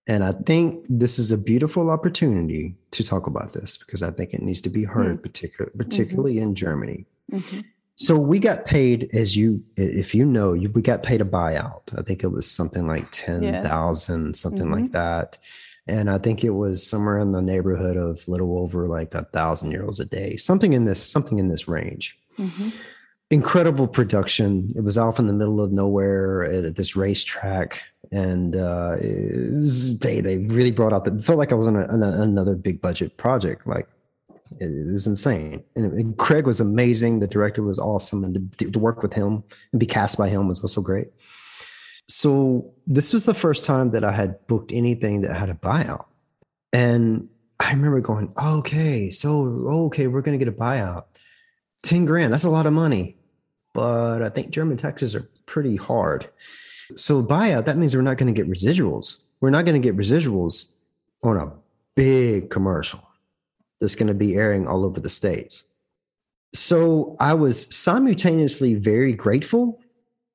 and I think this is a beautiful opportunity to talk about this because I think it needs to be heard, mm. particular, particularly mm-hmm. in Germany. Mm-hmm. So we got paid, as you, if you know, you, we got paid a buyout. I think it was something like ten thousand, yes. something mm-hmm. like that, and I think it was somewhere in the neighborhood of little over like a thousand euros a day, something in this, something in this range. Mm-hmm. Incredible production. It was off in the middle of nowhere at this racetrack, and uh, was, they they really brought out the. Felt like I was on, a, on a, another big budget project, like it was insane. And, and, Craig was amazing. The director was awesome, and to, to, work with him and be cast by him was also great. So this was the first time that I had booked anything that had a buyout, and I remember going, "Okay, so okay, we're going to get a buyout, ten grand. That's a lot of money, but I think German taxes are pretty hard. So buyout that means we're not going to get residuals. We're not going to get residuals on a big commercial." that's going to be airing all over the states. So I was simultaneously very grateful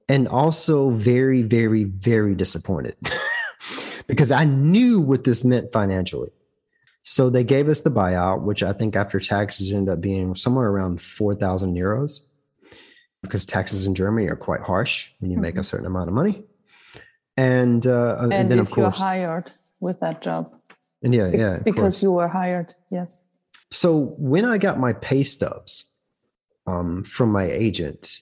and also very, very, very disappointed because I knew what this meant financially. So they gave us the buyout, which I think after taxes ended up being somewhere around 4,000 euros because taxes in Germany are quite harsh when you mm-hmm. make a mm-hmm. certain amount of money. And, uh, and, and then, of course, you're hired with that job. And yeah, yeah. Because you were hired, yes. So when I got my pay stubs um, from my agent,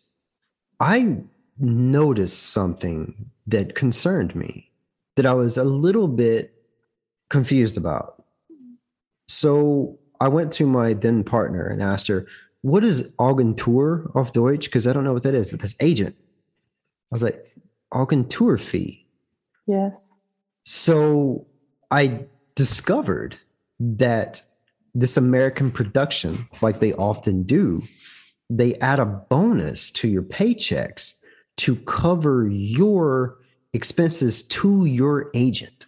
I noticed something that concerned me that I was a little bit confused about. So I went to my then partner and asked her, What is Agentur auf Deutsch? Because I don't know what that is. That's agent. I was like, Agentur fee. Yes. So I discovered that this American production, like they often do, they add a bonus to your paychecks to cover your expenses to your agent.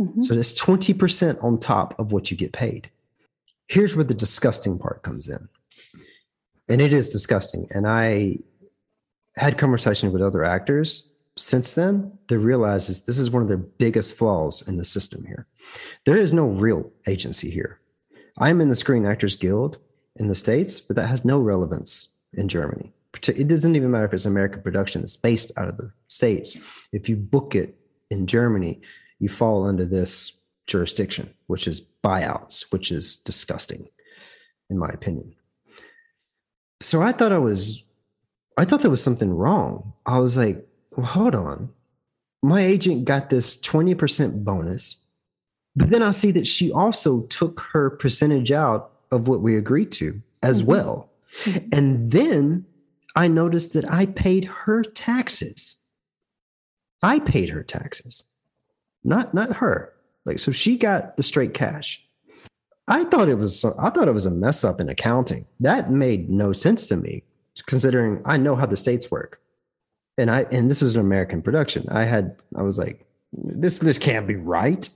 Mm-hmm. So that's 20% on top of what you get paid. Here's where the disgusting part comes in. And it is disgusting. And I had conversations with other actors since then they realizes this is one of their biggest flaws in the system here. There is no real agency here. I'm in the Screen Actors Guild in the States, but that has no relevance in Germany. It doesn't even matter if it's American production, it's based out of the States. If you book it in Germany, you fall under this jurisdiction, which is buyouts, which is disgusting, in my opinion. So I thought I was, I thought there was something wrong. I was like, well, hold on. My agent got this 20% bonus but then I see that she also took her percentage out of what we agreed to as mm-hmm. well. And then I noticed that I paid her taxes. I paid her taxes, not not her. Like so, she got the straight cash. I thought it was I thought it was a mess up in accounting. That made no sense to me, considering I know how the states work, and I and this is an American production. I had I was like, this this can't be right.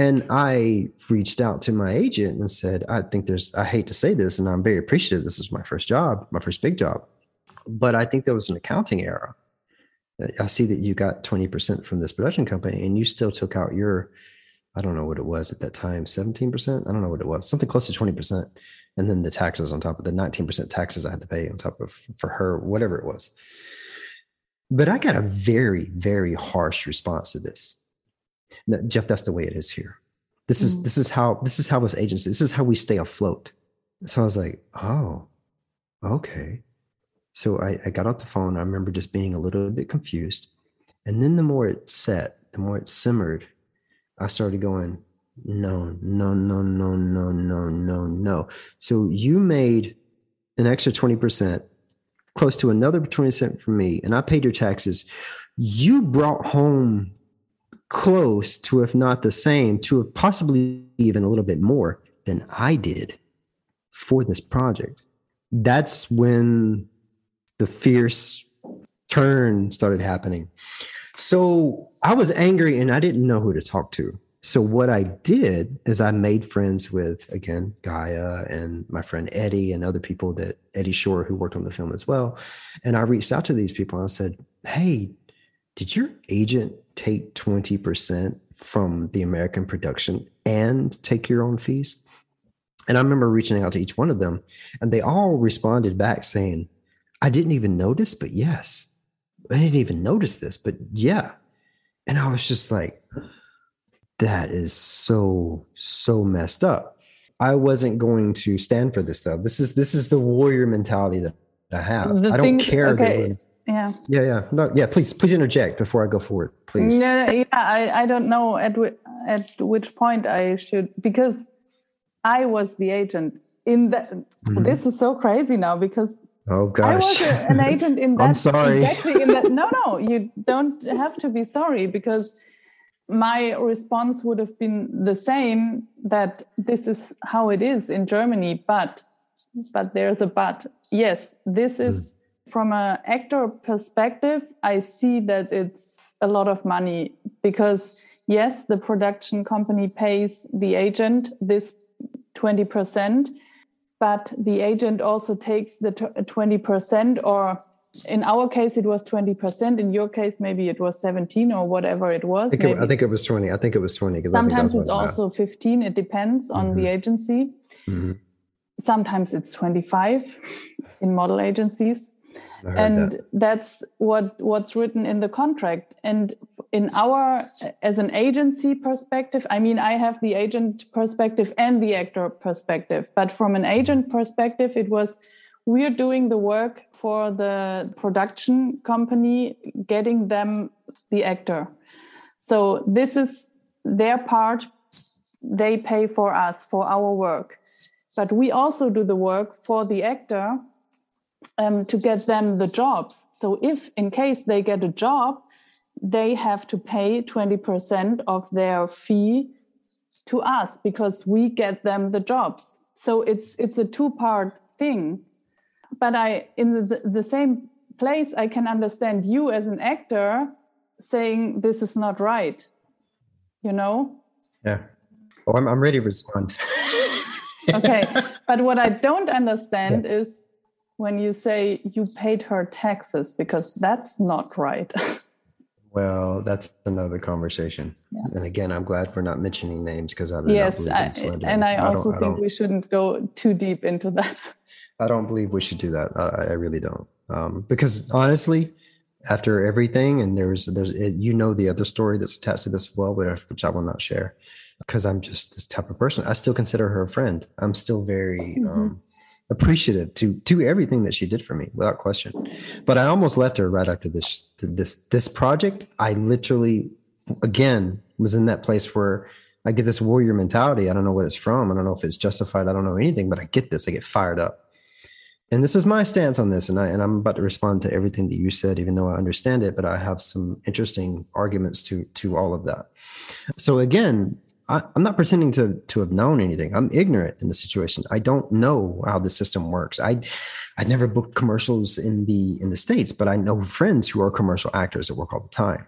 And I reached out to my agent and said, I think there's, I hate to say this, and I'm very appreciative. This is my first job, my first big job, but I think there was an accounting error. I see that you got 20% from this production company and you still took out your, I don't know what it was at that time, 17%. I don't know what it was, something close to 20%. And then the taxes on top of the 19% taxes I had to pay on top of for her, whatever it was. But I got a very, very harsh response to this. No, Jeff, that's the way it is here. This is mm. this is how this is how us agents. This is how we stay afloat. So I was like, oh, okay. So I, I got off the phone. I remember just being a little bit confused. And then the more it set, the more it simmered, I started going, no, no, no, no, no, no, no, no. So you made an extra 20%, close to another 20% from me, and I paid your taxes. You brought home close to, if not the same, to possibly even a little bit more than I did for this project. That's when the fierce turn started happening. so I was angry and I didn't know who to talk to. So what I did is I made friends with again Gaia and my friend Eddie and other people that Eddie Shore who worked on the film as well. And I reached out to these people and I said, "Hey, did your agent take 20% from the American production and take your own fees?" And I remember reaching out to each one of them and they all responded back saying, "I didn't even notice, but yes." I didn't even notice this, but yeah. And I was just like, that is so, so messed up. I wasn't going to stand for this though. This is this is the warrior mentality that I have. The I don't thing, care. Okay. yeah. Yeah, yeah. No, yeah, please, please interject before I go forward, please. Yeah, yeah. I, I don't know at at which point I should because I was the agent in that. Mm-hmm. This is so crazy now because Oh gosh. I was a, an agent in that. I'm sorry. Exactly in that. No, no, you don't have to be sorry because my response would have been the same that this is how it is in Germany, but but there's a but. Yes, this is mm. from an actor perspective, I see that it's a lot of money because yes, the production company pays the agent this 20%, but the agent also takes the 20% or in our case it was 20% in your case maybe it was 17 or whatever it was i think, it, I think it, was 20 i think it was 20 sometimes it's also 15 it depends on mm-hmm. the agency. Mm-hmm. sometimes it's 25 in model agencies and that. that's what what's written in the contract. And in our as an agency perspective i mean i have the agent perspective and the actor perspective but from an mm-hmm. agent perspective it was we're doing the work for the production company getting them the actor. So this is their part. They pay for us for our work. But we also do the work for the actor um, to get them the jobs. So if in case they get a job they have to pay 20% of their fee to us because we get them the jobs. So it's it's a two part thing. But i in the, the same place i can understand you as an actor saying this is not right you know? Yeah. Well i'm, I'm ready to respond. Okay. But what i don't understand yeah. is when you say you paid her taxes because that's not right Well, that's another conversation. Yeah. And again, I'm glad we're not mentioning names because I do yes, I, and I also I think we shouldn't go too deep into that. I don't believe we should do that. I, I really don't, um, because honestly, after everything, and there's there's you know the other story that's attached to this as well, which I will not share, because I'm just this type of person. I still consider her a friend. I'm still very. Mm-hmm. Um, appreciative to to everything that she did for me without question. But i almost left her right after this this this project. I literally again was in that place where i get this warrior mentality. I don't know what it's from. I don't know if it's justified. I don't know anything but i get this. I get fired up. And this is my stance on this and i and i'm about to respond to everything that you said even though i understand it but i have some interesting arguments to to all of that. So again I, am not pretending to to have known anything. I'm ignorant in the situation. I don't know how the system works. I I never booked commercials in the in the states, but I know friends who are commercial actors that work all the time.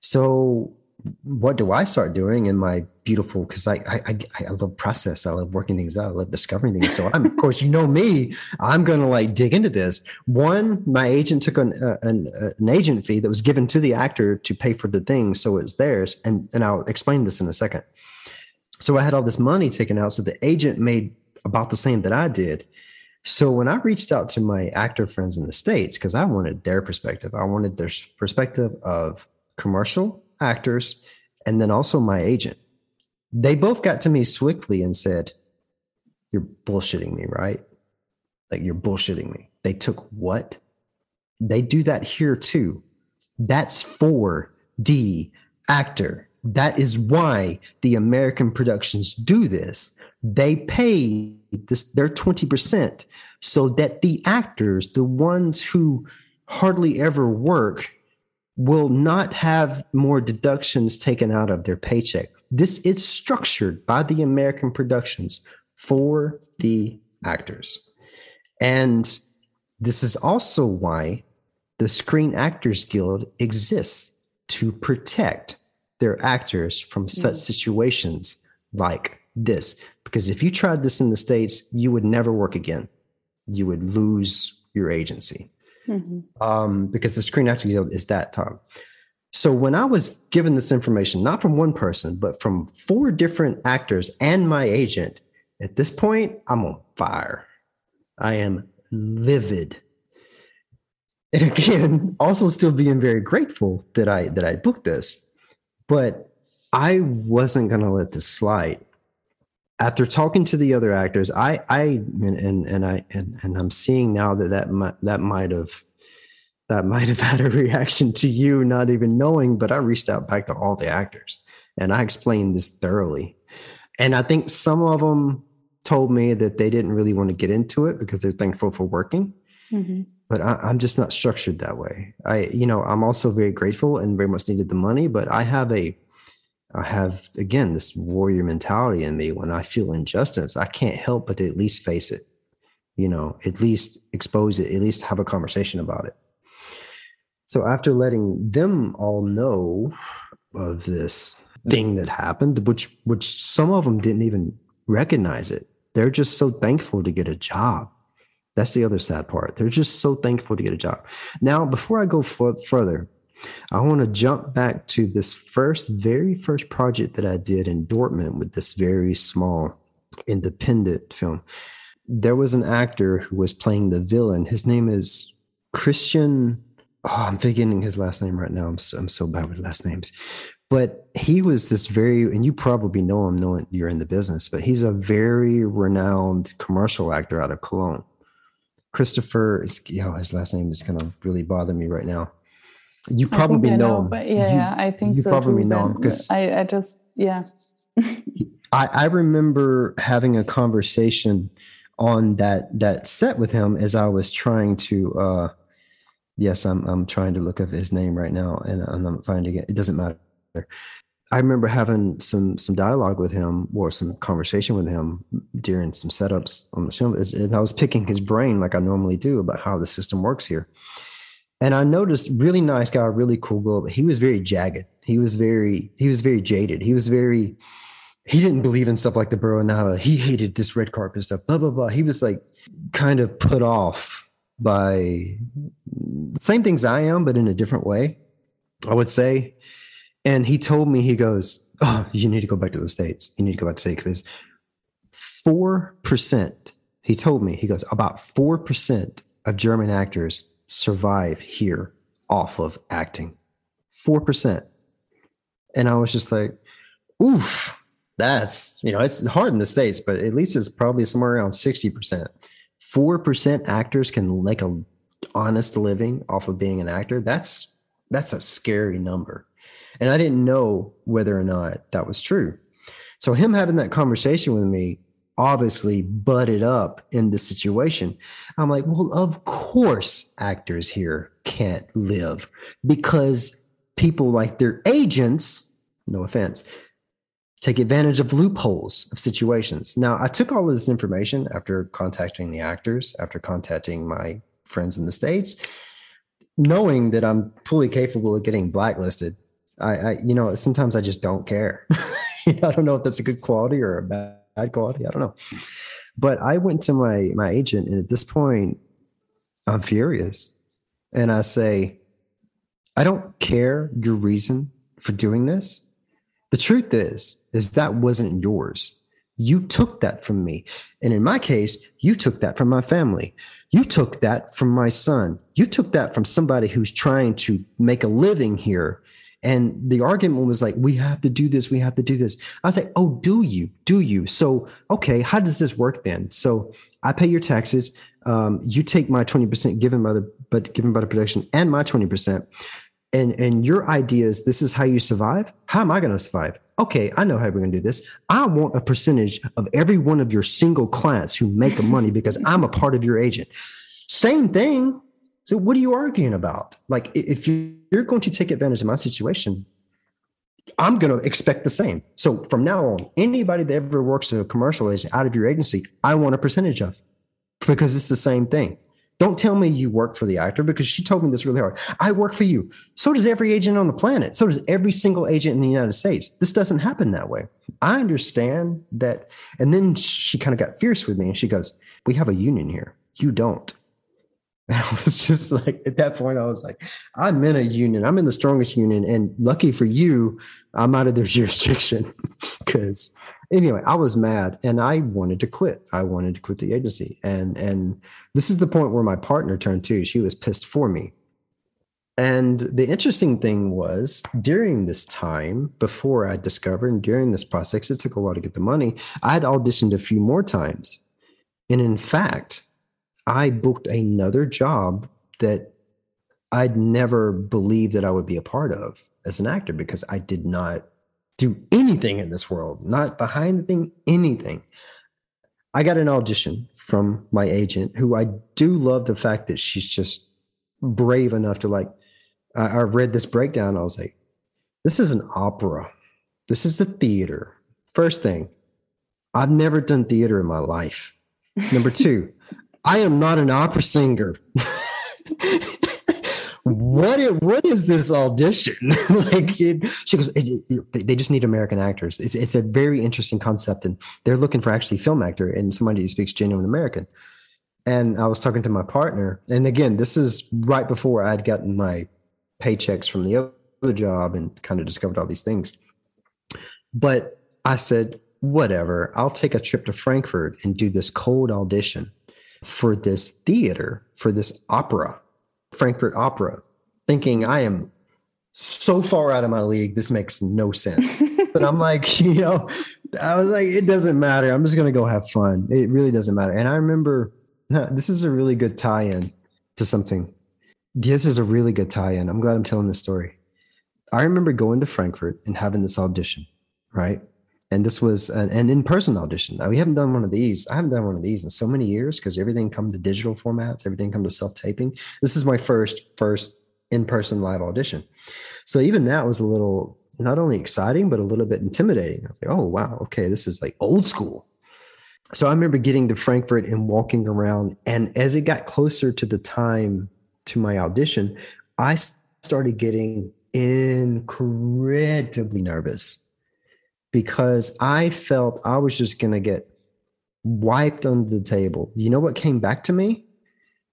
So what do I start doing in my beautiful? Because I, I I love process. I love working things out. I love discovering things. So I'm of course you know me. I'm gonna like dig into this. One, my agent took an uh, an, uh, an agent fee that was given to the actor to pay for the thing, so it's theirs. And and I'll explain this in a second. So I had all this money taken out. So the agent made about the same that I did. So when I reached out to my actor friends in the States, because I wanted their perspective, I wanted their perspective of commercial actors and then also my agent. They both got to me swiftly and said, You're bullshitting me, right? Like you're bullshitting me. They took what? They do that here too. That's for the actor. That is why the American productions do this. They pay this their 20% so that the actors, the ones who hardly ever work, will not have more deductions taken out of their paycheck. This is structured by the American productions for the actors. And this is also why the Screen Actors Guild exists to protect their actors from such mm. situations like this. Because if you tried this in the States, you would never work again. You would lose your agency. Mm-hmm. Um, because the Screen Actors Guild is that time. So when I was given this information, not from one person, but from four different actors and my agent, at this point, I'm on fire. I am livid. And again, also still being very grateful that I that I booked this. But I wasn't gonna let this slide. After talking to the other actors, I I and and, and I and, and I'm seeing now that that might, that might have that might have had a reaction to you not even knowing, but I reached out back to all the actors and I explained this thoroughly. And I think some of them told me that they didn't really want to get into it because they're thankful for working. Mm-hmm. But I, am just not structured that way. I, you know, I'm also very grateful and very much needed the money, but I have a, I have again this warrior mentality in me. When I feel injustice, I can't help but at least face it. You know, at least expose it, at least have a conversation about it. So after letting them all know of this thing that happened, which which some of them didn't even recognize it, they're just so thankful to get a job. That's the other sad part. They're just so thankful to get a job. Now, before I go f- further, I want to jump back to this first, very first project that I did in Dortmund with this very small independent film. There was an actor who was playing the villain. His name is Christian. Oh, I'm forgetting his last name right now. I'm so, I'm so bad with last names but he was this very and you probably know him knowing you're in the business but he's a very renowned commercial actor out of cologne christopher know his last name is going to really bother me right now you probably know, know, him but yeah you, i think you so probably too, know him because I, I just yeah I, I remember having a conversation on that that set with him as i was trying to uh yes i'm i'm trying to look up his name right now and i'm not finding it it doesn't matter I remember having some some dialogue with him or some conversation with him during some setups on the film. And I was picking his brain like I normally do about how the system works here. And I noticed really nice guy, really cool girl, but he was very jagged. He was very he was very jaded. He was very he didn't believe in stuff like the Berlinale. He hated this red carpet stuff. Blah blah blah. He was like kind of put off by the same things I am, but in a different way. I would say and he told me, he goes, Oh, you need to go back to the States. You need to go back to the States because 4%, he told me, he goes, about 4% of German actors survive here off of acting. 4%. And I was just like, oof, that's, you know, it's hard in the States, but at least it's probably somewhere around 60%. 4% actors can make a honest living off of being an actor. That's, that's a scary number. And I didn't know whether or not that was true. So him having that conversation with me obviously butted up in the situation. I'm like, well, of course actors here can't live because people like their agents, no offense, take advantage of loopholes of situations. Now, I took all of this information after contacting the actors, after contacting my friends in the States, knowing that I'm fully capable of getting blacklisted I, I you know, sometimes I just don't care. I don't know if that's a good quality or a bad, bad quality. I don't know. But I went to my my agent, and at this point, I'm furious, and I say, I don't care your reason for doing this. The truth is, is that wasn't yours. You took that from me. And in my case, you took that from my family. You took that from my son. You took that from somebody who's trying to make a living here and the argument was like, we have to do this, we have to do this. I was like, oh, do you? Do you? So, okay, how does this work then? So I pay your taxes. Um, you take my 20% given by the but given by the production and my 20%. And and your idea is this is how you survive? How am I gonna survive? Okay, I know how we're gonna do this. I want a percentage of every one of your single clients who make the money because I'm a part of your agent. Same thing. So what are you arguing about? Like if you're going to take advantage of my situation, I'm going to expect the same. So from now on, anybody that ever works a commercial agent out of your agency, I want a percentage of because it's the same thing. Don't tell me you work for the actor because she told me this really hard. I work for you. So does every agent on the planet. So does every single agent in the United States. This doesn't happen that way. I understand that. And then she kind of got fierce with me and she goes, We have a union here. You don't. And I was just like, at that point, I was like, I'm in a union. I'm in the strongest union. And lucky for you, I'm out of their jurisdiction. Because anyway, I was mad and I wanted to quit. I wanted to quit the agency. And and this is the point where my partner turned to. She was pissed for me. And the interesting thing was during this time, before I discovered, and during this process, it took a while to get the money. I had auditioned a few more times. And in fact, I booked another job that I'd never believed that I would be a part of as an actor because I did not do anything in this world, not behind the thing, anything. I got an audition from my agent, who I do love the fact that she's just brave enough to like. I, I read this breakdown. I was like, this is an opera. This is a theater. First thing, I've never done theater in my life. Number two, I am not an opera singer. what is, what is this audition? Like it, she goes it, it, they just need american actors. It's, it's a very interesting concept and they're looking for actually film actor and somebody who speaks genuine american. And i was talking to my partner and again this is right before i'd gotten my paychecks from the other job and kind of discovered all these things. But i said whatever i'll take a trip to frankfurt and do this cold audition for this theater for this opera Frankfurt Opera, thinking I am so far out of my league. This makes no sense. but I'm like, you know, I was like, it doesn't matter. I'm just going to go have fun. It really doesn't matter. And I remember this is a really good tie in to something. This is a really good tie in. I'm glad I'm telling this story. I remember going to Frankfurt and having this audition, right? And this was an, an, in-person audition. Now, we haven't done one of these. I haven't done one of these in so many years because everything come to digital formats, everything come to self-taping. This is my first first in-person live audition. So even that was a little not only exciting but a little bit intimidating. I was like, oh wow, okay, this is like old school. So I remember getting to Frankfurt and walking around, and as it got closer to the time to my audition, I started getting incredibly nervous because I felt I was just going to get wiped under the table. You know what came back to me?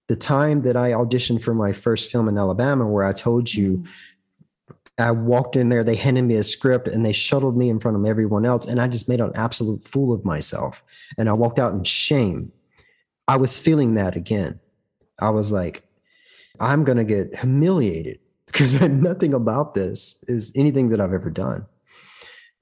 The time that I auditioned for my first film in Alabama, where I told you mm-hmm. I walked in there, they handed me a script and they shuttled me in front of everyone else. And I just made an absolute fool of myself. And I walked out in shame. I was feeling that again. I was like, I'm going to get humiliated because nothing about this is anything that I've ever done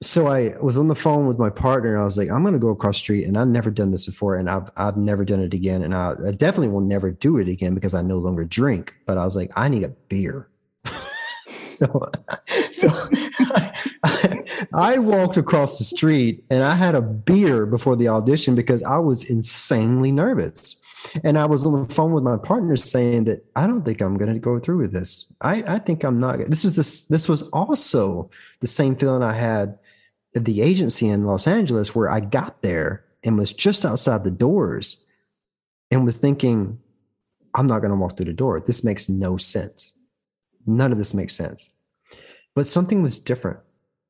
so I was on the phone with my partner. I was like, I'm going to go across the street, and I've never done this before, and I've I've never done it again, and I, I definitely will never do it again because I no longer drink. But I was like, I need a beer. so, so I, I, I walked across the street, and I had a beer before the audition because I was insanely nervous. And I was on the phone with my partner saying that I don't think I'm going to go through with this. I, I think I'm not. This was this. This was also the same feeling I had the agency in Los Angeles where I got there and was just outside the doors and was thinking, I'm not going to walk through the door. This makes no sense. None of this makes sense. But something was different.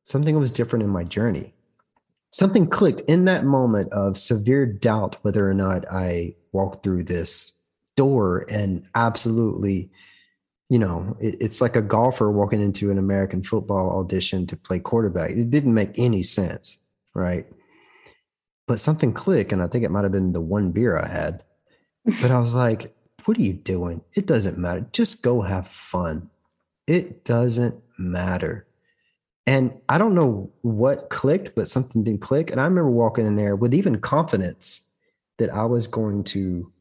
Something was different in my journey. Something clicked in that moment of severe doubt whether or not I walked through this door and absolutely you know, it, it's like a golfer walking into an American football audition to play quarterback. It didn't make any sense, right? But something clicked, and I think it might have been the one beer I had. But I was like, what are you doing? It doesn't matter. Just go have fun. It doesn't matter. And I don't know what clicked, but something didn't click. And I remember walking in there with even confidence that I was going to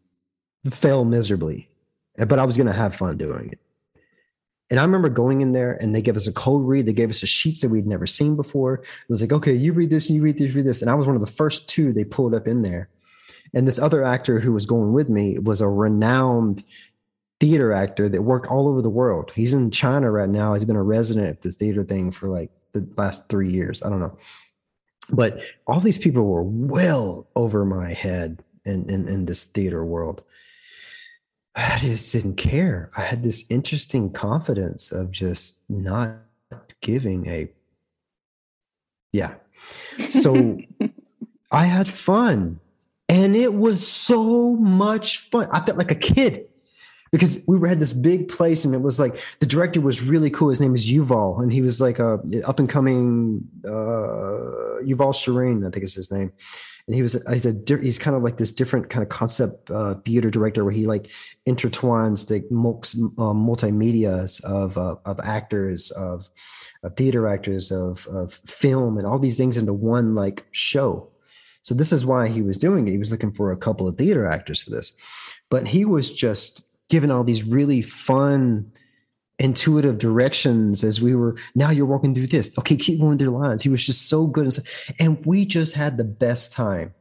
fail miserably, but I was going to have fun doing it. And I remember going in there and they gave us a cold read. They gave us the sheets that we'd never seen before. It was like, okay, you read this, you read this, you read this. And I was one of the first two they pulled up in there. And this other actor who was going with me was a renowned theater actor that worked all over the world. He's in China right now. He's been a resident at this theater thing for like the last three years. I don't know. But all these people were well over my head in, in, in this theater world. I just didn't care. I had this interesting confidence of just not giving a yeah. So I had fun and it was so much fun. I felt like a kid because we were had this big place and it was like the director was really cool. His name is Yuval and he was like a up and coming uh, Yuval Sharon, I think is his name. And he was he's a he's kind of like this different kind of concept uh, theater director where he like intertwines the uh, multimedias of uh, of actors of, of theater actors of of film and all these things into one like show. So this is why he was doing it. He was looking for a couple of theater actors for this, but he was just given all these really fun intuitive directions as we were now you're walking through this. Okay keep going through the lines. He was just so good. And, so, and we just had the best time.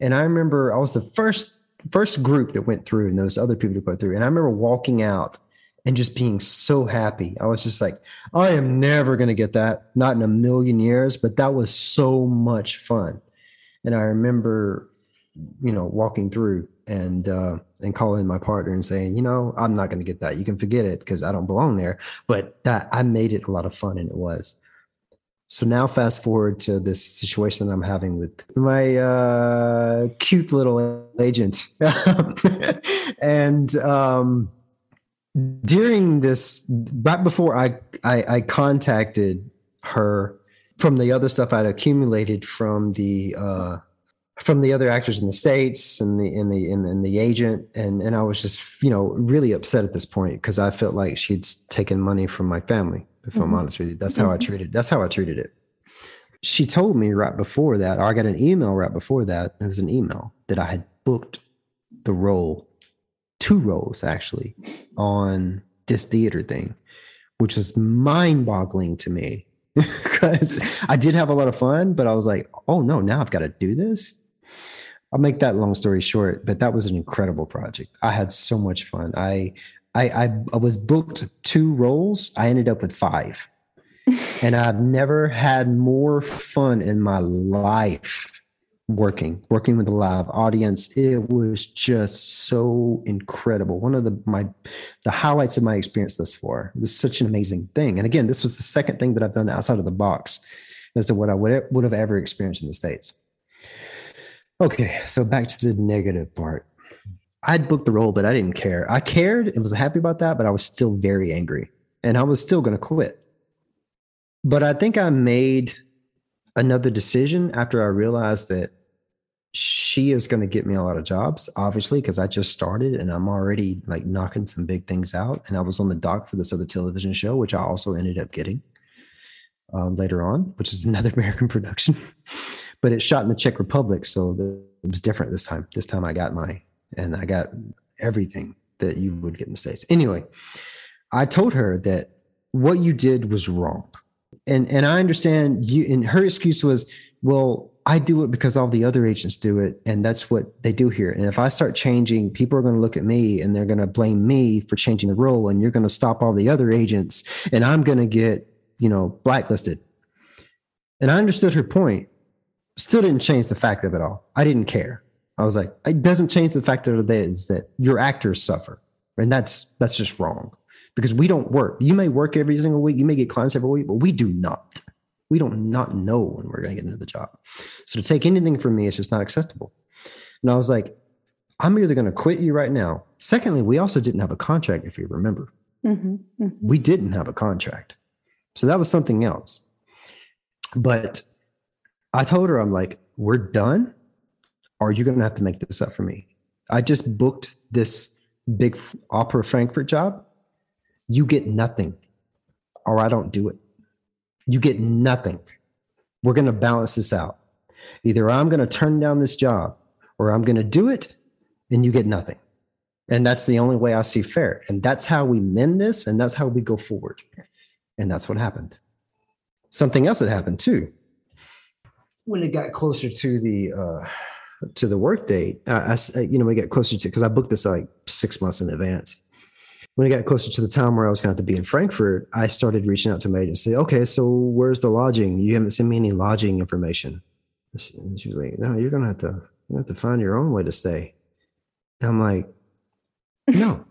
And i remember i was the first first group that went through and those other people that go through. And i remember walking out and just being so happy. I was just like i am never going to get that. Not in a million years. But that was so much fun. And i remember you know walking through and uh, and calling my partner and saying, you know, I'm not going to get that. You can forget it because I don't belong there. But that I made it a lot of fun, and it was. So now, fast forward to this situation that I'm having with my uh, cute little agent, and um, during this, right before I, I I contacted her from the other stuff I'd accumulated from the uh, from the other actors in the states and the in the in, the agent and and I was just you know really upset at this point because I felt like she'd taken money from my family if mm-hmm. I'm honest with you that's how mm-hmm. I treated that's how I treated it she told me right before that or I got an email right before that it was an email that I had booked the role two roles actually on this theater thing which was mind-boggling to me because I did have a lot of fun, but I was like, oh no, now I've got to do this. I'll make that long story short, but that was an incredible project. I had so much fun. I I I, I was booked two roles. I ended up with five. and I've never had more fun in my life working working with a live audience it was just so incredible one of the my the highlights of my experience thus far it was such an amazing thing and again this was the second thing that i've done outside of the box as to what i would, would have ever experienced in the states Okay, so back to the negative part. I'd booked the role, but I didn't care. I cared and was happy about that, but I was still very angry and I was still going to quit. But I think I made another decision after I realized that she is going to get me a lot of jobs, obviously, because I just started and I'm already like knocking some big things out. And I was on the dock for this other television show, which I also ended up getting um, later on, which is another American production but it's shot in the Czech Republic, so it was different this time. This time I got my and I got everything that you would get in the states. Anyway, I told her that what you did was wrong, and and I understand you. And her excuse was, well, I do it because all the other agents do it, and that's what they do here. And if I start changing, people are going to look at me and they're going to blame me for changing the rule, and you're going to stop all the other agents, and I'm going to get you know blacklisted. And I understood her point, still didn't change the fact of it all. I didn't care. I was like, it doesn't change the fact of it is that your actors suffer. And that's that's just wrong. Because we don't work. You may work every single week, you may get clients every week, but we do not. We don't not know when we're gonna get into the job. So to take anything from me is just not acceptable. And I was like, I'm either gonna quit you right now. Secondly, we also didn't have a contract, if you remember. Mm-hmm, mm-hmm. We didn't have a contract. So that was something else. But I told her, I'm like, we're done. Are you going to have to make this up for me? I just booked this big opera Frankfurt job. You get nothing, or I don't do it. You get nothing. We're going to balance this out. Either I'm going to turn down this job or I'm going to do it and you get nothing. And that's the only way I see fair. And that's how we mend this and that's how we go forward. And that's what happened. Something else that happened too when it got closer to the uh, to the work date, I, I you know we got closer to because I booked this like six months in advance. When it got closer to the time where I was going to have to be in Frankfurt, I started reaching out to my agency. Okay, so where's the lodging? You haven't sent me any lodging information. And she was like, "No, you're going to have to you have to find your own way to stay." And I'm like, "No,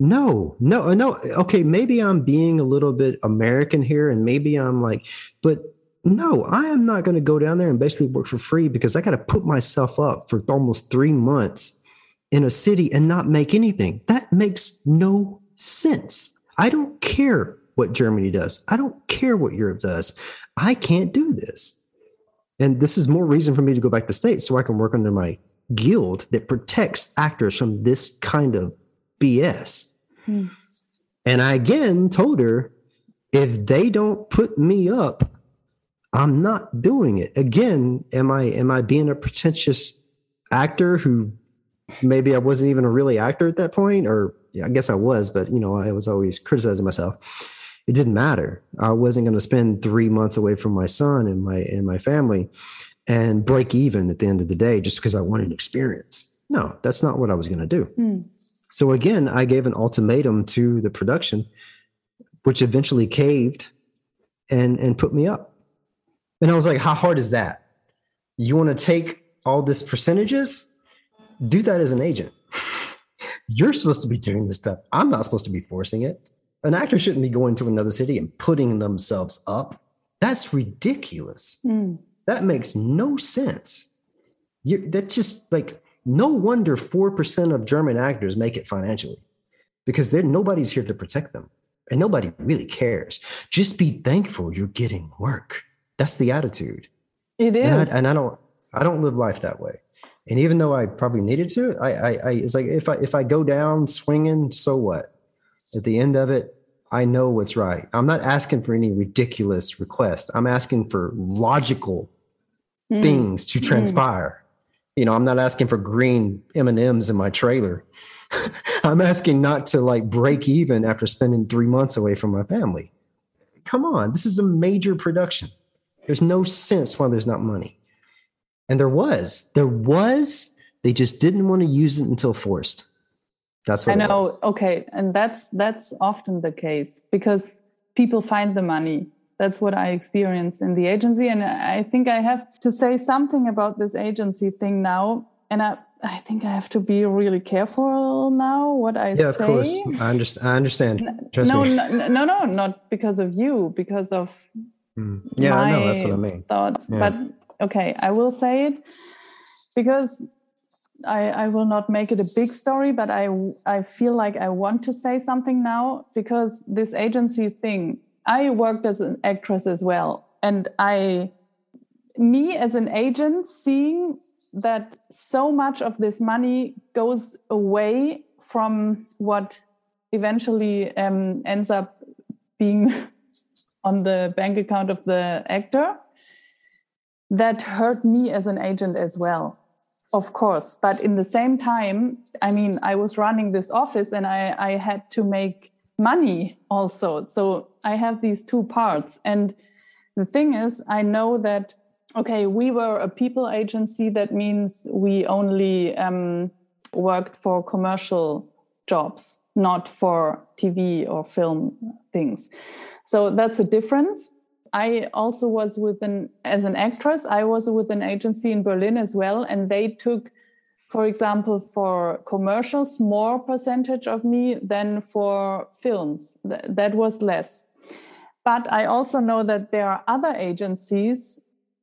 No, no, no. Okay, maybe I'm being a little bit American here, and maybe I'm like, but no, I am not going to go down there and basically work for free because I got to put myself up for almost three months in a city and not make anything. That makes no sense. I don't care what Germany does. I don't care what Europe does. I can't do this. And this is more reason for me to go back to state so I can work under my guild that protects actors from this kind of BS. Hmm. And I again told her if they don't put me up, I'm not doing it. Again, am I am I being a pretentious actor who maybe I wasn't even a really actor at that point or yeah, I guess I was, but you know, I was always criticizing myself. It didn't matter. I wasn't going to spend 3 months away from my son and my and my family and break even at the end of the day just because I wanted experience. No, that's not what I was going to do. Hmm. So again, I gave an ultimatum to the production, which eventually caved and and put me up. And I was like, how hard is that? You want to take all this percentages? Do that as an agent. You're supposed to be doing this stuff. I'm not supposed to be forcing it. An actor shouldn't be going to another city and putting themselves up. That's ridiculous. Mm. That makes no sense. You, that's just like no wonder 4% of German actors make it financially because nobody's here to protect them and nobody really cares. Just be thankful you're getting work. That's the attitude. It is. And I, and I don't, I don't live life that way. And even though I probably needed to, I, I, I, it's like if I, if I go down swinging, so what? At the end of it, I know what's right. I'm not asking for any ridiculous request. I'm asking for logical mm. things to mm. transpire. Mm you know i'm not asking for green m&ms in my trailer i'm asking not to like break even after spending three months away from my family come on this is a major production there's no sense why there's not money and there was there was they just didn't want to use it until forced that's what i know okay and that's that's often the case because people find the money that's what I experienced in the agency. And I think I have to say something about this agency thing now. And I, I think I have to be really careful now what I yeah, say. Yeah, of course. I understand. I understand. Trust no, me. no, no, no, not because of you, because of mm. yeah, no, that's what I mean. Thoughts, yeah. but okay, I will say it because I, I will not make it a big story, but I I feel like I want to say something now because this agency thing I worked as an actress as well. And I, me as an agent, seeing that so much of this money goes away from what eventually um, ends up being on the bank account of the actor, that hurt me as an agent as well. Of course. But in the same time, I mean, I was running this office and I, I had to make money also. So I have these two parts. And the thing is, I know that, okay, we were a people agency. That means we only um, worked for commercial jobs, not for TV or film things. So that's a difference. I also was with an, as an actress, I was with an agency in Berlin as well. And they took for example, for commercials, more percentage of me than for films. Th- that was less. But I also know that there are other agencies,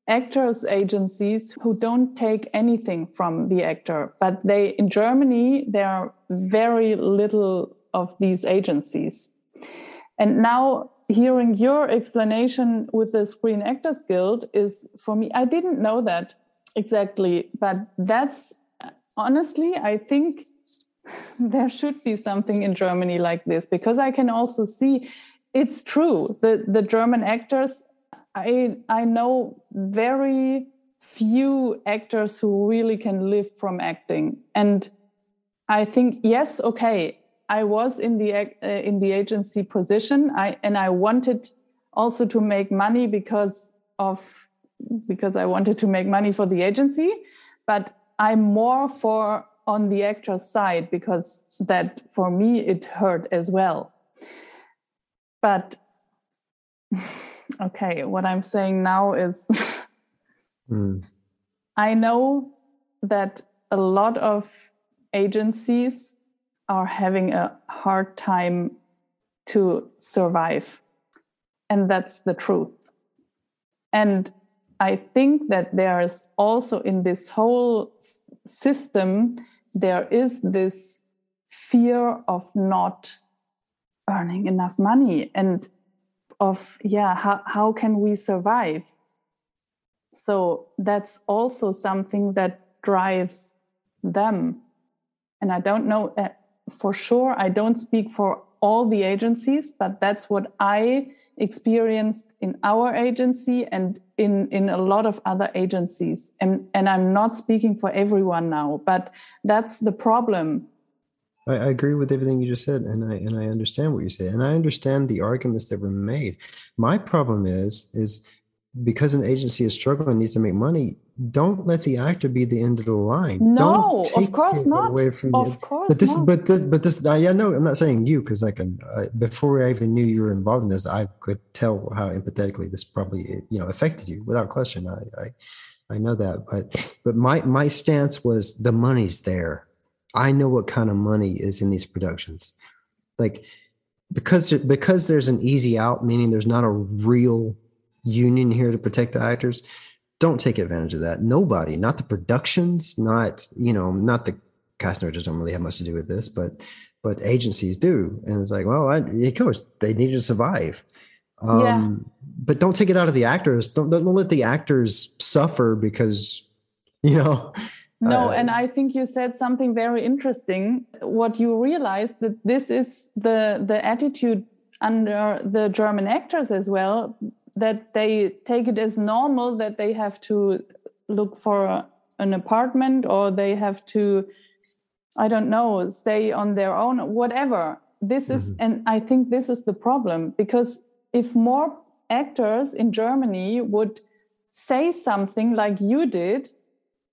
actors agencies, who don't take anything from the actor. But they, in Germany, there are very little of these agencies. And now hearing your explanation with the Screen Actors Guild is for me, I didn't know that exactly, but that's honestly, I think there should be something in Germany like this because I can also see it's true. The the German actors, I I know very few actors who really can live from acting, and I think yes, okay. I was in the uh, in the agency position, I and I wanted also to make money because of because I wanted to make money for the agency, but I'm more for on the actor's side because that for me it hurt as well. But okay, what I'm saying now is mm. I know that a lot of agencies are having a hard time to survive. And that's the truth. And I think that there's also in this whole system, there is this fear of not earning enough money and of, yeah, how, how can we survive? So that's also something that drives them. And I don't know uh, for sure, I don't speak for all the agencies, but that's what I experienced in our agency and in, in a lot of other agencies. And, and I'm not speaking for everyone now, but that's the problem. I, I agree with everything you just said, and I and I understand what you say, and I understand the arguments that were made. My problem is is because an agency is struggling and needs to make money don't let the actor be the end of the line no of course not away from of you. course but this not. but this but this yeah no i'm not saying you because like before i even knew you were involved in this i could tell how empathetically this probably you know affected you without question i i, I know that but but my my stance was the money's there i know what kind of money is in these productions. Like because because there's an easy out meaning there's not a real union here to protect the actors don't take advantage of that. Nobody not the productions not you know not the cast directors don't really have much to do with this but but agencies do. And it's like well I, of course they need to survive. Um, yeah. but don't take it out of the actors. Don't, don't let the actors suffer because you know no uh, and i think you said something very interesting what you realized that this is the the attitude under the german actors as well that they take it as normal that they have to look for an apartment or they have to i don't know stay on their own whatever this is mm-hmm. and i think this is the problem because if more actors in germany would say something like you did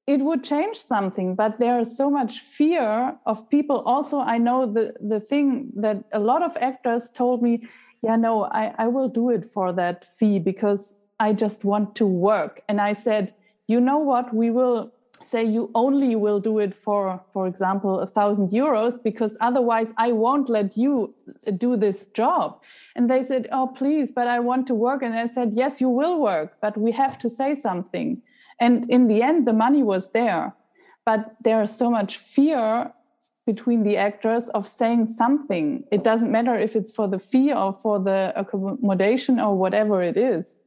it would change something but there is so much fear of people. Also i know the the thing that a lot of actors told me yeah no I, I will do it for that fee because i just want to work. And i said you know what? We will say you only will do it for for example a thousand euros because otherwise i won't let you do this job. And they said oh please but i want to work. And i said yes you will work but we have to say something and in the end the money was there but there's so much fear between the actors of saying something. It doesn't matter if it's for the fee or for the accommodation or whatever it is.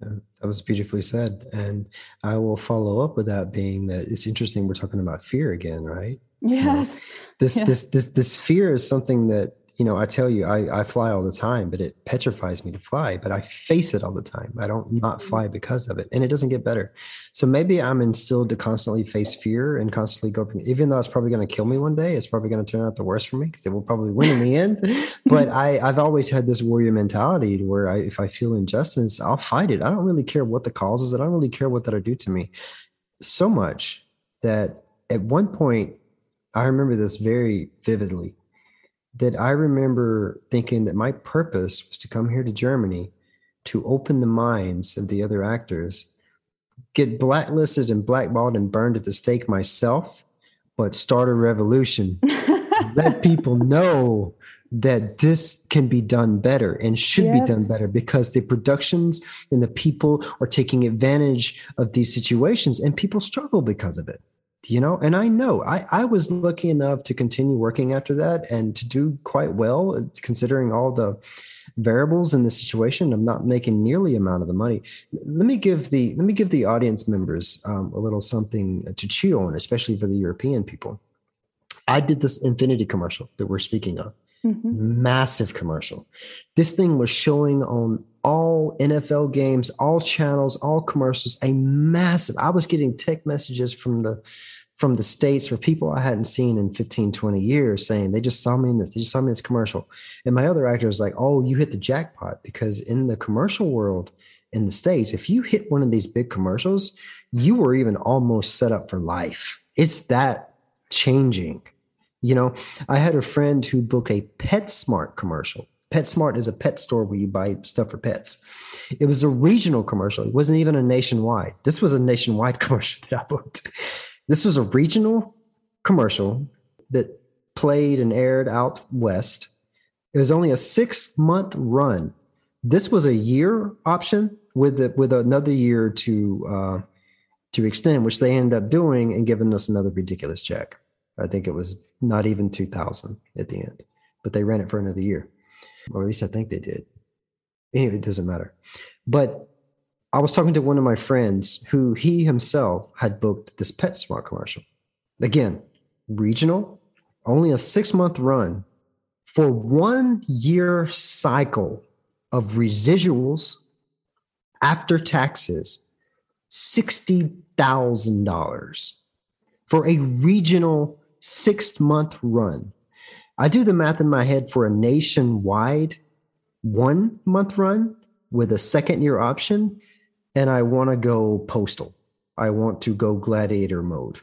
That was beautifully said. And I will follow up with that being that it's interesting we're talking about fear again, right? Yes. So this this this this fear is something that you know, I tell you, I, I fly all the time, but it petrifies me to fly, but I face it all the time. I don't not mm-hmm. fly because of it. And it doesn't get better. So maybe I'm instilled to constantly face fear and constantly go, even though it's probably going to kill me one day, it's probably going to turn out the worst for me because it will probably win in the end. but I, I've always had this warrior mentality to where I, if I feel injustice, I'll fight it. I don't really care what the cause is. I don't really care what that'll do to me so much that at one point, I remember this very vividly that I remember thinking that my purpose was to come here to Germany to open the minds of the other actors, get blacklisted and blackballed and burned at the stake myself, but start a revolution. Let people know that this can be done better and should yes. be done better because the productions and the people are taking advantage of these situations and people struggle because of it you know and i know i i was lucky enough to continue working after that and to do quite well uh, considering all the variables in the situation i'm not making nearly amount of the money. Let me give the let me give the audience members um, a little something to chew on especially for the european people. I did this Infiniti commercial that we're speaking of mm-hmm. massive commercial this thing was showing on all NFL games, all channels, all commercials, a massive. I was getting tech messages from the from the states for people I hadn't seen in 15, 20 years saying they just saw me in this, they just saw me in this commercial. And my other actor was like, Oh, you hit the jackpot because in the commercial world in the States, if you hit one of these big commercials, you were even almost set up for life. It's that changing. You know, I had a friend who booked a PetSmart commercial. PetSmart is a pet store where you buy stuff for pets. It was a regional commercial. It wasn't even a nationwide. This was a nationwide commercial that I booked. This was a regional commercial that played and aired out west. It was only a six month run. This was a year option with the, with another year to uh, to extend, which they ended up doing and giving us another ridiculous check. I think it was not even two thousand at the end, but they ran it for another year, or at least I think they did. Anyway, it doesn't matter. But I was talking to one of my friends who he himself had booked this PetSmart commercial. Again, regional, only a six month run for one year cycle of residuals after taxes, $60,000 for a regional six month run. I do the math in my head for a nationwide one month run with a second year option, and I want to go postal. I want to go gladiator mode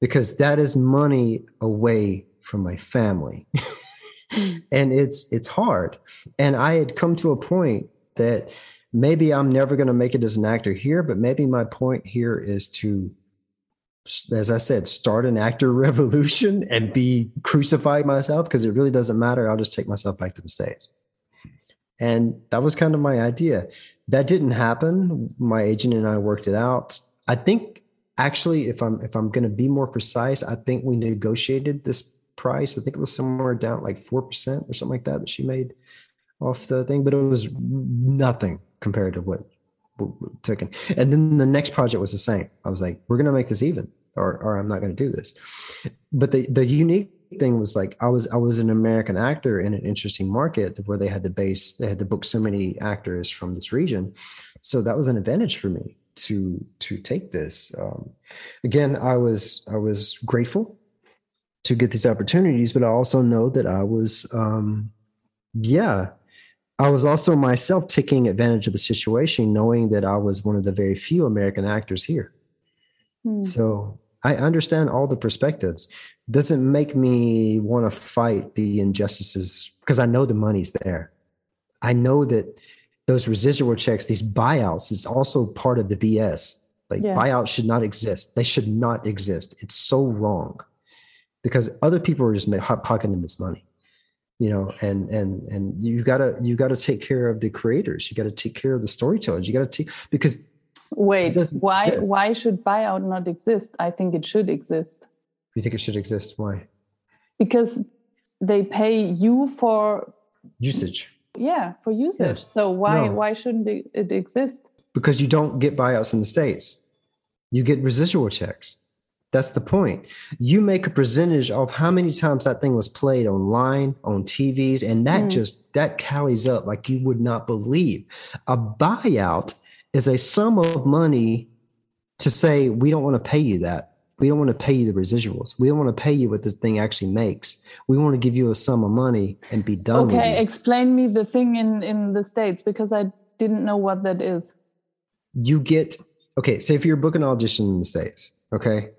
because that is money away from my family. and it's it's hard. And I had come to a point that maybe I'm never going to make it as an actor here, but maybe my point here is to as I said, start an actor revolution and be crucified myself because it really doesn't matter. I'll just take myself back to the States. And that was kind of my idea. That didn't happen. My agent and I worked it out. I think actually, if I'm if I'm gonna be more precise, I think we negotiated this price. I think it was somewhere down like four percent or something like that that she made off the thing, but it was nothing compared to what, in. And then the next project was the same. I was like, we're gonna make this even, or or I'm not gonna do this. But the the unique thing was like I was I was an American actor in an interesting market where they had to base they had to book so many actors from this region, so that was an advantage for me to to take this. Um, again, I was I was grateful to get these opportunities, but I also know that I was um, yeah. I was also myself taking advantage of the situation, knowing that I was one of the very few American actors here. Hmm. So I understand all the perspectives. Doesn't make me want to fight the injustices because I know the money's there. I know that those residual checks, these buyouts, is also part of the BS. Like yeah. buyouts should not exist. They should not exist. It's so wrong because other people are just pocketing this money, you know. And and and you gotta you gotta take care of the creators. You gotta take care of the storytellers. You gotta take because Wait, why why should buyout not exist? I think it should exist. You think it should exist? Why? Because they pay you for usage. Yeah, for usage. Yeah. So why no. why shouldn't it exist? Because you don't get buyouts in the states. You get residual checks. That's the point. You make a percentage of how many times that thing was played online, on TVs, and that mm. just that tallies up like you would not believe. A buyout is a sum of money to say we don't want to pay you that. We don't want to pay you the residuals. We don't want to pay you what this thing actually makes. We want to give you a sum of money and be done. Okay, explain me the thing in in the states because I didn't know what that is. You get okay. So if you're booking an audition in the states, okay,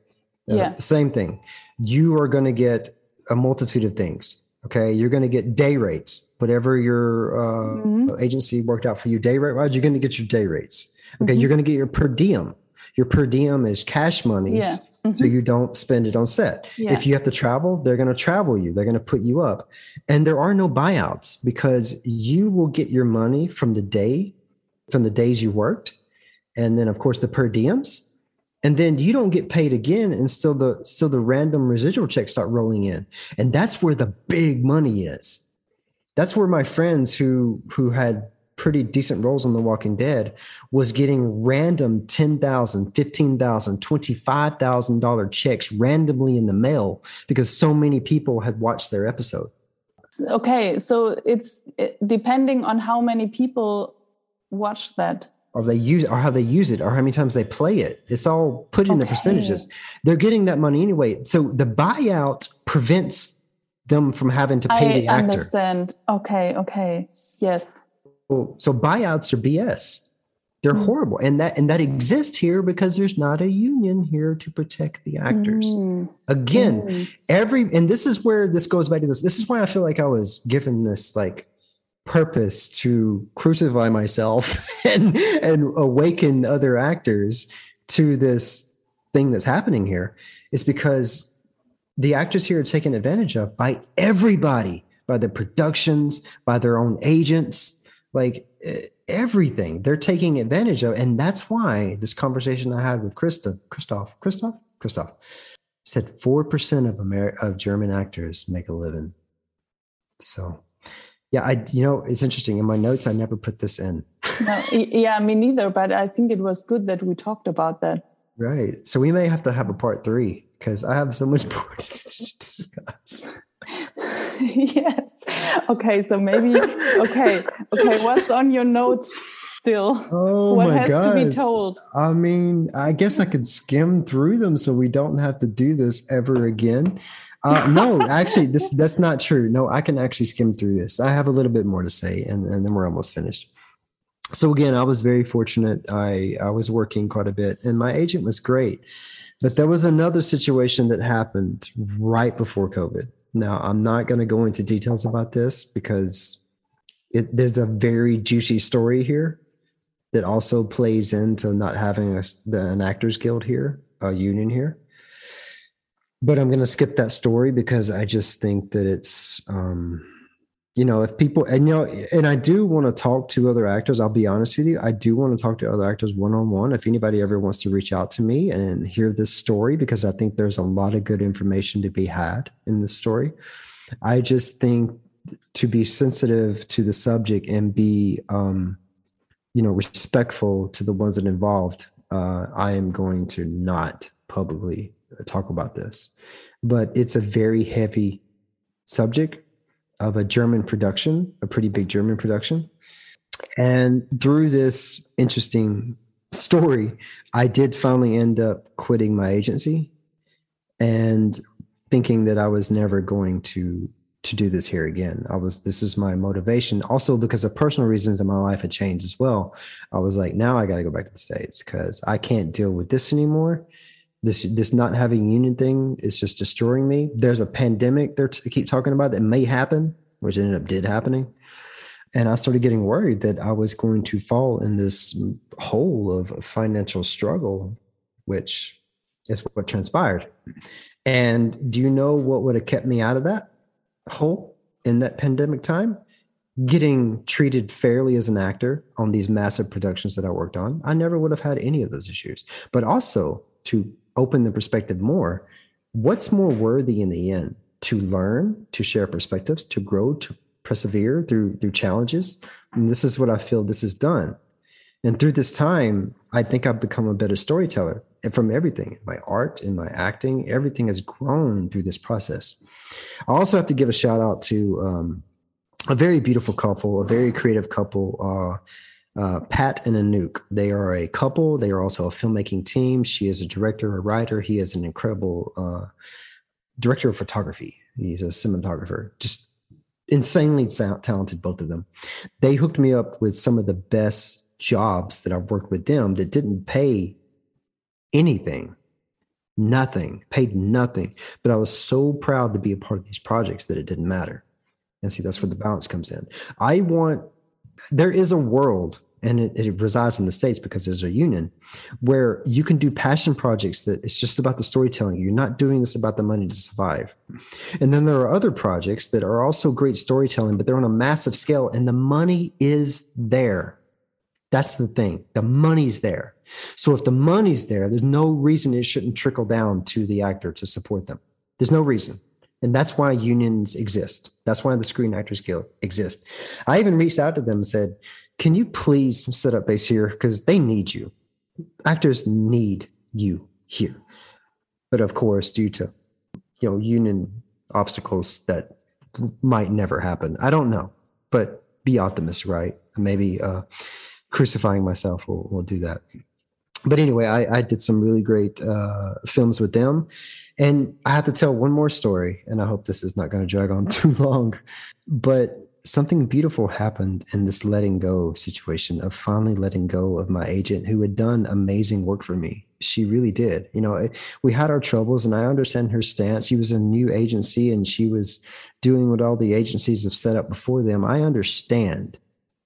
uh, yeah, same thing. You are going to get a multitude of things. Okay, you're going to get day rates, whatever your uh, mm-hmm. agency worked out for you day rate wise. You're going to get your day rates. Okay, mm-hmm. you're going to get your per diem. Your per diem is cash monies, yeah. mm-hmm. so you don't spend it on set. Yeah. If you have to travel, they're going to travel you. They're going to put you up, and there are no buyouts because you will get your money from the day, from the days you worked, and then of course the per diems and then you don't get paid again and still the still the random residual checks start rolling in and that's where the big money is that's where my friends who who had pretty decent roles on the walking dead was getting random $10,000, $15,000, $25,000 checks randomly in the mail because so many people had watched their episode. Okay, so it's depending on how many people watch that or they use or how they use it or how many times they play it. It's all put in okay. the percentages. They're getting that money anyway. So the buyout prevents them from having to pay I the actor. I understand. Okay, okay. Yes. So, so buyouts are BS. They're mm. horrible. And that and that exists here because there's not a union here to protect the actors. Mm. Again, mm. every and this is where this goes back to this. This is why I feel like I was given this like purpose to crucify myself and and awaken other actors to this thing that's happening here is because the actors here are taken advantage of by everybody, by the productions, by their own agents, like everything they're taking advantage of. And that's why this conversation I had with Christoph, Christoph, Christoph, Christoph said 4% of Amer- of German actors make a living. So yeah, I you know it's interesting. In my notes, I never put this in. no, yeah, me neither. But I think it was good that we talked about that. Right. So we may have to have a part three because I have so much more to discuss. yes. Okay. So maybe. Okay. Okay. What's on your notes still? Oh what my has gosh. to be told? I mean, I guess I could skim through them so we don't have to do this ever again. Uh, no, actually, this that's not true. No, I can actually skim through this. I have a little bit more to say, and, and then we're almost finished. So again, I was very fortunate. I I was working quite a bit, and my agent was great. But there was another situation that happened right before COVID. Now, I'm not going to go into details about this because it, there's a very juicy story here that also plays into not having a, an actors guild here, a union here but I'm going to skip that story because I just think that it's, um, you know, if people, and you know, and I do want to talk to other actors. I'll be honest with you. I do want to talk to other actors one on one. If anybody ever wants to reach out to me and hear this story, because I think there's a lot of good information to be had in this story. I just think to be sensitive to the subject and be, um, you know, respectful to the ones that involved, uh, I am going to not publicly Uh, talk about this, but it's a very heavy subject of a German production, a pretty big German production. And through this interesting story, I did finally end up quitting my agency and thinking that I was never going to to do this here again. I was this is my motivation. Also because of personal reasons in my life had changed as well. I was like, now I got to go back to the states because I can't deal with this anymore this this not having union thing is just destroying me. There's a pandemic they keep talking about that may happen, which ended up did happening. And I started getting worried that I was going to fall in this hole of financial struggle, which is what transpired. And do you know what would have kept me out of that hole in that pandemic time? Getting treated fairly as an actor on these massive productions that I worked on. I never would have had any of those issues. But also to open the perspective more, what's more worthy in the end? To learn, to share perspectives, to grow, to persevere through through challenges. And this is what I feel this is done. And through this time, I think I've become a better storyteller. And from everything, my art and my acting, everything has grown through this process. I also have to give a shout out to um, a very beautiful couple, a very creative couple. Uh, uh, Pat and Anouk. They are a couple. They are also a filmmaking team. She is a director, a writer. He is an incredible uh, director of photography. He's a cinematographer. Just insanely talented, both of them. They hooked me up with some of the best jobs that I've worked with them that didn't pay anything, nothing, paid nothing. But I was so proud to be a part of these projects that it didn't matter. And see, that's where the balance comes in. I want there is a world and it, it, resides in the states because there's a union where you can do passion projects that it's just about the storytelling. You're not doing this about the money to survive. And then there are other projects that are also great storytelling but they're on a massive scale and the money is there. That's the thing. The money's there. So if the money's there there's no reason it shouldn't trickle down to the actor to support them. There's no reason and that's why unions exist. That's why the Screen Actors Guild exists. I even reached out to them and said, Can you please set up base here? Because they need you. Actors need you here. But of course, due to you know union obstacles that might never happen. I don't know. But be optimistic, right? Maybe uh crucifying myself will, will do that but anyway, I, I, did some really great uh, films with them. And I have to tell one more story, and I hope this is not going to drag on too long. But something beautiful happened in this letting go situation of finally letting go of my agent who had done amazing work for me. She really did. You know, we had our troubles, and I understand her stance. She was a new agency and she was doing what all the agencies have set up before them. I understand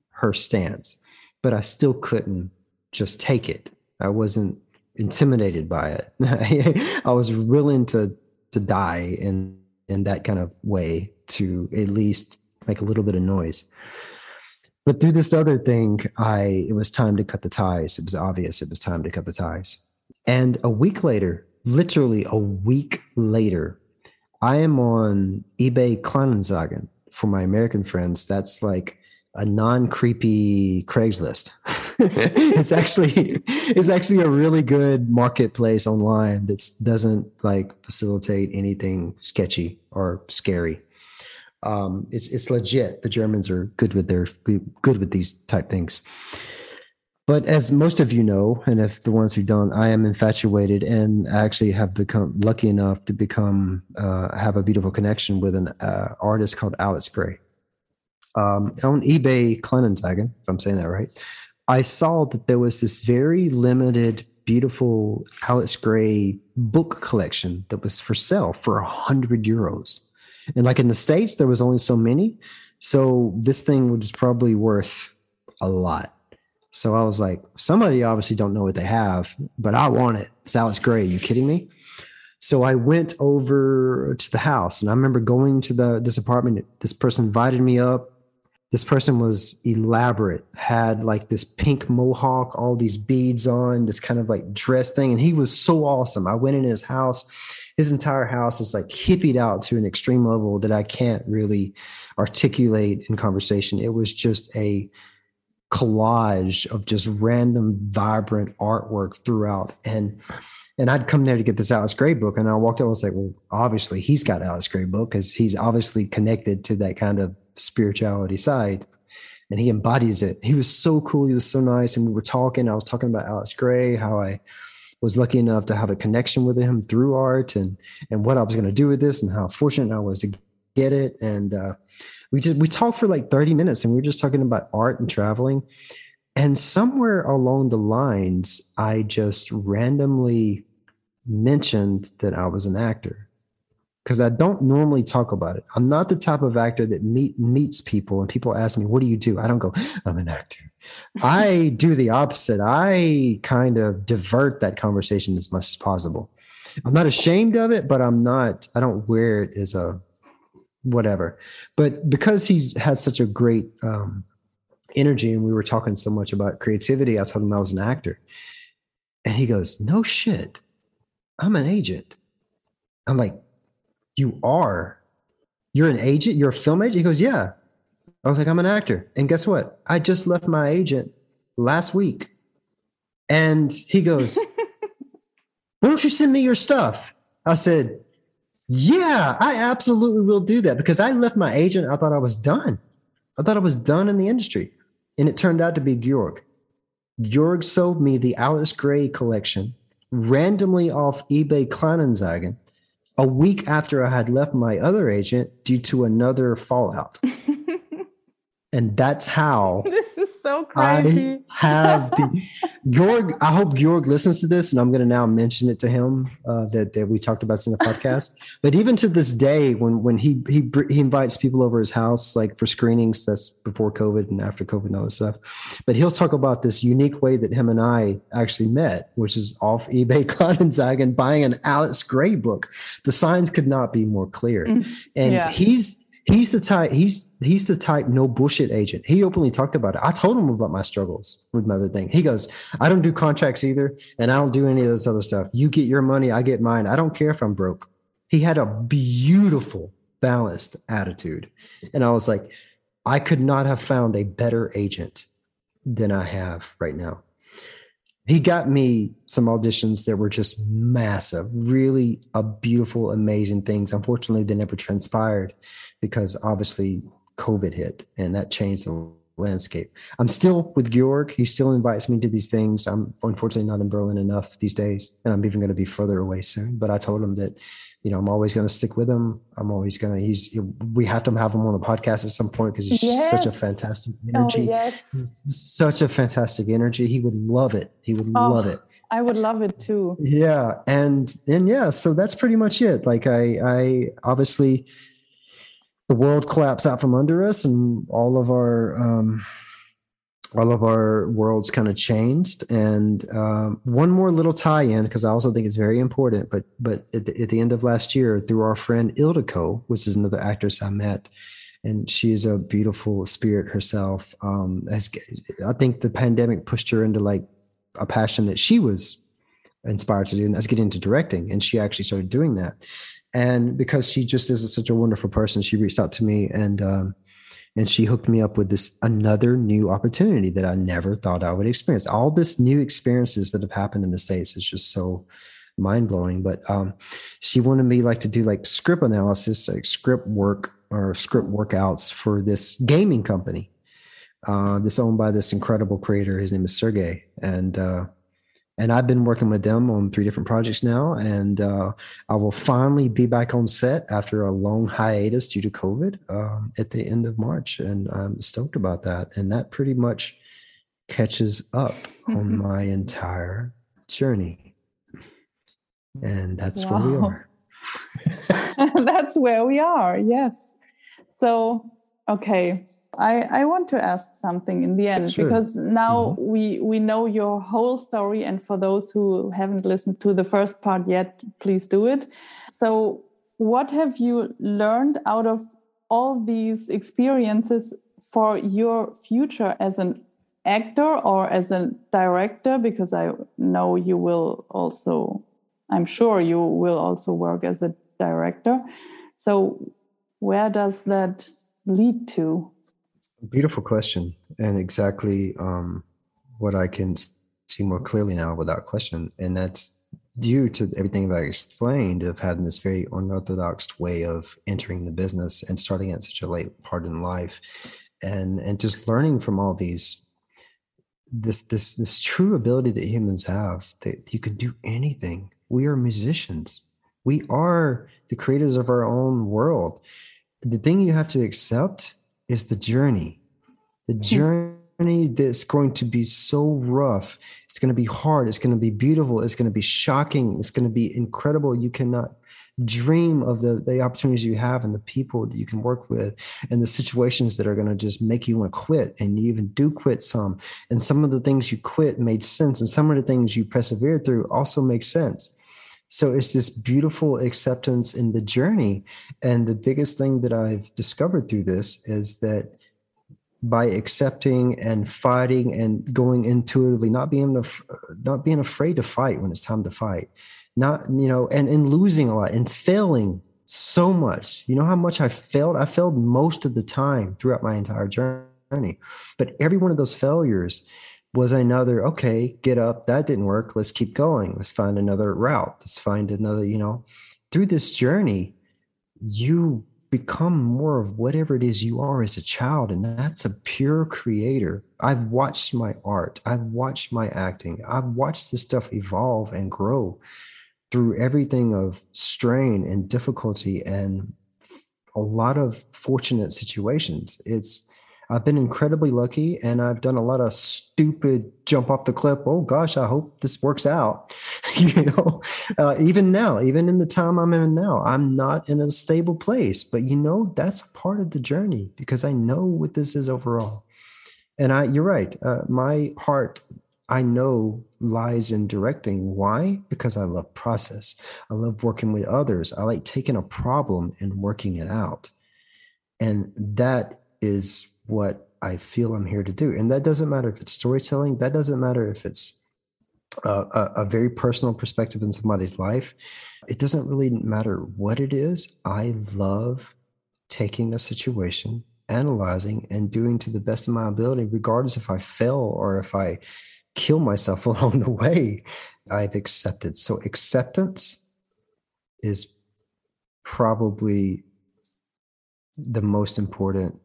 her stance, but I still couldn't just take it I wasn't intimidated by it. I was willing to to die in in that kind of way to at least make a little bit of noise. But through this other thing, I it was time to cut the ties. It was obvious it was time to cut the ties. And a week later, literally a week later, I am on eBay Kleinanzeigen for my American friends. That's like a non-creepy Craigslist. it's actually it's actually a really good marketplace online that doesn't like facilitate anything sketchy or scary. Um, it's it's legit. The Germans are good with their good with these type things. But as most of you know, and if the ones who don't, I am infatuated and actually have become lucky enough to become uh, have a beautiful connection with an uh, artist called Alex Grey. Um, on eBay Kleinanzeigen, if I'm saying that right, I saw that there was this very limited, beautiful Alex Grey book collection that was for sale for a hundred euros. And like in the States, there was only so many. So this thing was probably worth a lot. So I was like, somebody obviously don't know what they have, but I want it. It's Grey. Are you kidding me? So I went over to the house and I remember going to the this apartment. This person invited me up. This person was elaborate, had like this pink mohawk, all these beads on, this kind of like dress thing. And he was so awesome. I went in his house his entire house is like hippied out to an extreme level that I can't really articulate in conversation. It was just a collage of just random vibrant artwork throughout and and I'd come there to get this Alex Grey book, and I walked out. I was like, "Well, obviously he's got Alex Grey book because he's obviously connected to that kind of spirituality side, and he embodies it." He was so cool. He was so nice, and we were talking. I was talking about Alex Grey, how I was lucky enough to have a connection with him through art and and what I was going to do with this and how fortunate I was to get it and uh, we just we talked for like 30 minutes and we were just talking about art and traveling and somewhere along the lines I just randomly mentioned that I was an actor because I don't normally talk about it. I'm not the type of actor that meet meets people and people ask me, "What do you do?" I don't go, "I'm an actor." I do the opposite. I kind of divert that conversation as much as possible. I'm not ashamed of it, but I'm not. I don't wear it as a whatever. But because he's had such a great um, energy, and we were talking so much about creativity, I told him I was an actor, and he goes, "No shit, I'm an agent." I'm like, you are. You're an agent? You're a film agent? He goes, Yeah. I was like, I'm an actor. And guess what? I just left my agent last week. And he goes, Why don't you send me your stuff? I said, Yeah, I absolutely will do that because I left my agent. I thought I was done. I thought I was done in the industry. And it turned out to be Georg. Georg sold me the Alex Grey collection randomly off eBay Kleinanzeigen a week after I had left my other agent due to another fallout. and that's how this is so crazy. I have the Georg. I hope Georg listens to this, and I'm going to now mention it to him uh, that that we talked about this in the podcast. but even to this day, when when he he he invites people over his house, like for screenings, that's before COVID and after COVID and all this stuff. But he'll talk about this unique way that him and I actually met, which is off eBay Kleinanzeigen buying an Alex Grey book. The signs could not be more clear, mm, and yeah. he's he's the type he's he's the type no bullshit agent. He openly talked about it. I told him about my struggles with my other thing. He goes i don't do contracts either and i don't do any of this other stuff. You get your money i get mine. I don't care if i'm broke. He had a beautiful balanced attitude. And i was like i could not have found a better agent than i have right now. He got me some auditions that were just massive, really a beautiful, amazing things. Unfortunately, they never transpired because obviously COVID hit and that changed the landscape. I'm still with Georg. He still invites me to these things. I'm unfortunately not in Berlin enough these days, and I'm even going to be further away soon. But I told him that, you know, I'm always going to stick with him. I'm always going to. He's. We have to have him on the podcast at some point because he's yes. such a fantastic oh, energy. Oh, yes. Such a fantastic energy. He would love it. He would oh, love it. I would love it too. Yeah, and and yeah, so that's pretty much it. Like I, I obviously the world collapsed out from under us and all of our um, all of our worlds kind of changed. And um, one more little tie-in because I also think it's very important. But but at the, at the, end of last year, through our friend Ildiko, which is another actress I met, and she is a beautiful spirit herself. Um, as I think the pandemic pushed her into like a passion that she was inspired to do, and that's getting into directing. And she actually started doing that. And because she just is such a wonderful person, she reached out to me and. Um, and she hooked me up with this another new opportunity that I never thought I would experience. All this new experiences that have happened in the states is just so mind blowing. But um, she wanted me like to do like script analysis, like script work or script workouts for this gaming company. Uh, this owned by this incredible creator. His name is Sergey, and uh, and I've been working with them on three different projects now, and uh, I will finally be back on set after a long hiatus due to COVID um, at the end of March, and I'm stoked about that. And that pretty much catches up on my entire journey, and that's wow. where we are. that's where we are. Yes. So, okay, I, I want to ask something in the end sure. because now mm-hmm. we we know your whole story and for those who haven't listened to the first part yet please do it so what have you learned out of all these experiences for your future as an actor or as a director because i know you will also i'm sure you will also work as a director so where does that lead to Beautiful question, and exactly um, what I can see more clearly now without question, and that's due to everything that I explained of having this very unorthodox way of entering the business and starting at such a late part in life, and and just learning from all these this this this true ability that humans have that you can do anything. We are musicians. We are the creators of our own world. The thing you have to accept is the journey. The hmm. journey that's going to be so rough. It's going to be hard. It's going to be beautiful. It's going to be shocking. It's going to be incredible. You cannot dream of the, the opportunities you have and the people that you can work with and the situations that are going to just make you want to quit and you even do quit some and some of the things you quit made sense and some of the things you persevered through also make sense so it's this beautiful acceptance in the journey. And the biggest thing that I've discovered through this is that by accepting and fighting and going intuitively, not being not being afraid to fight when it's time to fight, not you know, and and losing a lot and failing so much. You know how much I failed? I failed most of the time throughout my entire journey. But every one of those failures was another okay get up that didn't work let's keep going let's find another route let's find another you know? Through this journey you become more of whatever it is you are as a child and that's a pure creator. I've watched my art i've watched my acting i've watched this stuff evolve and grow through everything of strain and difficulty and a lot of fortunate situations. It's I've been incredibly lucky and I've done a lot of stupid jump off the cliff. Oh gosh, I hope this works out. you know, uh, even now, even in the time I'm in now, I'm not in a stable place. But you know, that's part of the journey because I know what this is overall. And I, you're right. Uh, my heart, I know, lies in directing. Why? Because I love process. I love working with others. I like taking a problem and working it out. And that is what I feel I'm here to do. And that doesn't matter if it's storytelling, that doesn't matter if it's a, a, a, very personal perspective in somebody's life. It doesn't really matter what it is. I love taking a situation, analyzing, and doing to the best of my ability, regardless if I fail or if I kill myself along the way. I've accepted. So, acceptance is probably the most important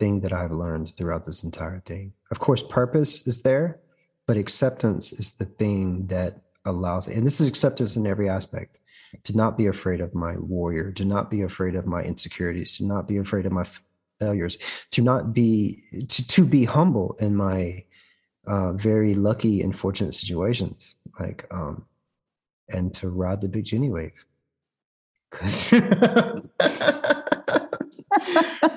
thing that I've learned throughout this entire thing. Of course, purpose is there, but acceptance is the thing that allows, and this is acceptance in every aspect to not be afraid of my warrior, to not be afraid of my insecurities, to not be afraid of my failures, to not be, to, to be humble in my uh, very lucky and fortunate situations, like, um, and to ride the big Jenny wave. Because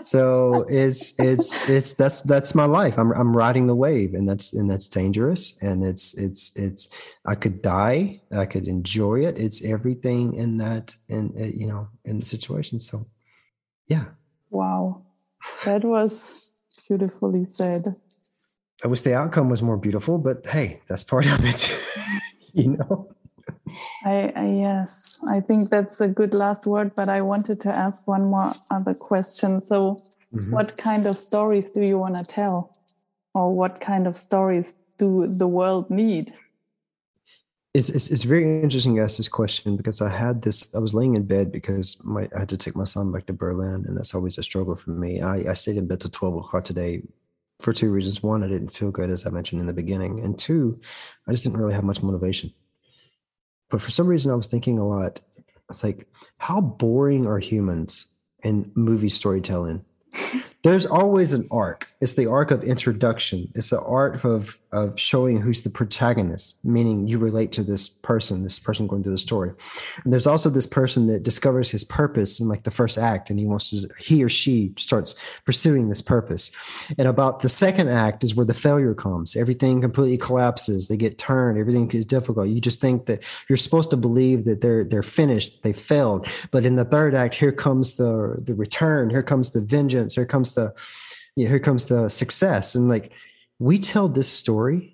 so it's it's it's that's that's my life. I'm I'm riding the wave, and that's and that's dangerous. And it's it's it's I could die. I could enjoy it. It's everything in that in uh, you know in the situation. So yeah. Wow, that was beautifully said. I wish the outcome was more beautiful, but hey, that's part of it. you know. I, I, yes, I think that's a good last word. But I wanted to ask one more other question. So, mm-hmm. what kind of stories do you want to tell, or what kind of stories do the world need? It's, it's, it's very interesting you ask this question because I had this. I was laying in bed because my I had to take my son back to Berlin, and that's always a struggle for me. I, I stayed in bed till twelve o'clock today for two reasons. One, I didn't feel good, as I mentioned in the beginning, and two, I just didn't really have much motivation. But for some reason, I was thinking a lot. It's like, how boring are humans in movie storytelling? there's always an arc. It's the arc of introduction. It's the arc of of showing who's the protagonist, meaning you relate to this person, this person going through the story. And there's also this person that discovers his purpose in like the first act, and he wants to he or she starts pursuing this purpose. And about the second act is where the failure comes. Everything completely collapses. They get turned. Everything is difficult. You just think that you're supposed to believe that they're they're finished, they failed. But in the third act, here comes the the return. Here comes the vengeance. Here comes the yeah, here comes the success. And like we tell this story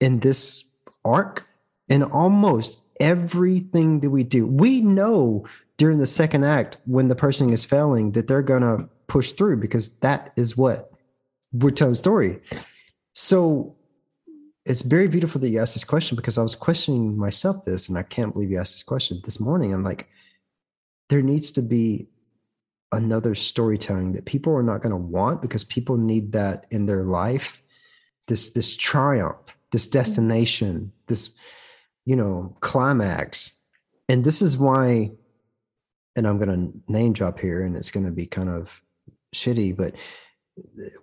in this arc in almost everything that we do. We know during the second act when the person is failing that they're gonna push through because that is what we're telling story. So it's very beautiful that you asked this question because I was questioning myself this, and I can't believe you asked this question this morning. I'm like, there needs to be another storytelling that people are not going to want because people need that in their life this this triumph this mm-hmm. destination this you know climax and this is why and i'm going to name drop here and it's going to be kind of shitty but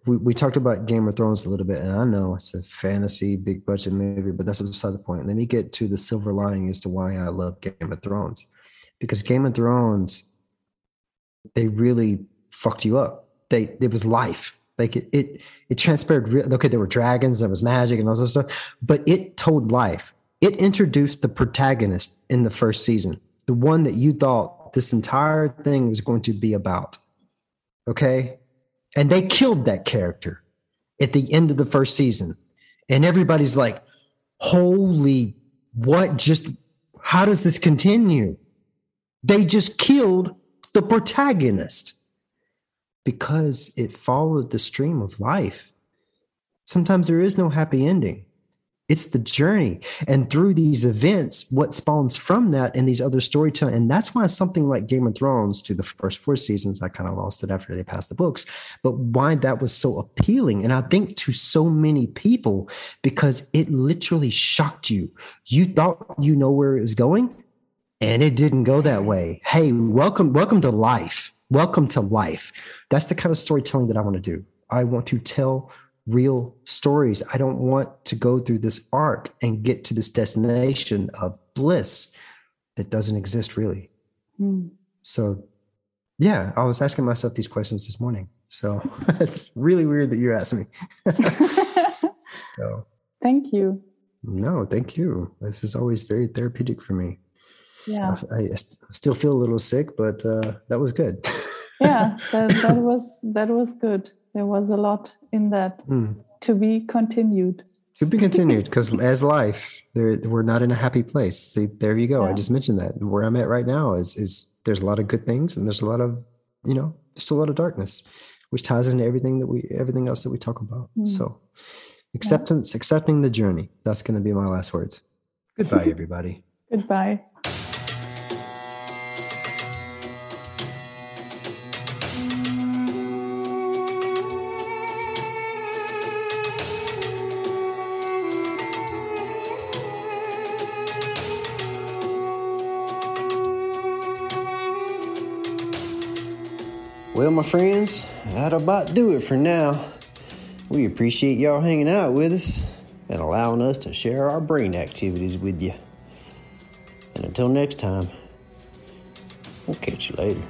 we, we talked about game of thrones a little bit and i know it's a fantasy big budget movie but that's beside the point let me get to the silver lining as to why i love game of thrones because game of thrones they really fucked you up. They it was life. Like it it, it transpired. Real, okay, there were dragons, there was magic, and all that stuff, but it told life. It introduced the protagonist in the first season, the one that you thought this entire thing was going to be about. Okay, and they killed that character at the end of the first season, and everybody's like, "Holy, what? Just how does this continue?" They just killed the protagonist because it followed the stream of life. Sometimes there is no happy ending. It's the journey. And through these events, what spawns from that and these other storytelling. And that's why something like Game of Thrones to the first four seasons, I kind of lost it after they passed the books, but why that was so appealing. And I think to so many people, because it literally shocked you. You thought you know where it was going, and it didn't go that way. Hey, welcome, welcome to life. Welcome to life. That's the kind of storytelling that I want to do. I want to tell real stories. I don't want to go through this arc and get to this destination of bliss that doesn't exist really. Mm. So, yeah, I was asking myself these questions this morning. So it's really weird that you asked me. so, thank you. No, thank you. This is always very therapeutic for me yeah I, I, still feel a little sick but uh, that was good yeah that, that was that was good. There was a lot in that mm. to be continued. To be continued because as life we're not in a happy place. See there you go. Yeah. i just mentioned that. Where i'm at right now is is there's a lot of good things and there's a lot of you know just a lot of darkness which ties into everything that we everything else that we talk about. Mm. so acceptance yeah. accepting the journey. That's going to be my last words. Goodbye everybody. Goodbye Well, my friends, that'll about do it for now. We appreciate y'all hanging out with us and allowing us to share our brain activities with you. And until next time, we'll catch you later.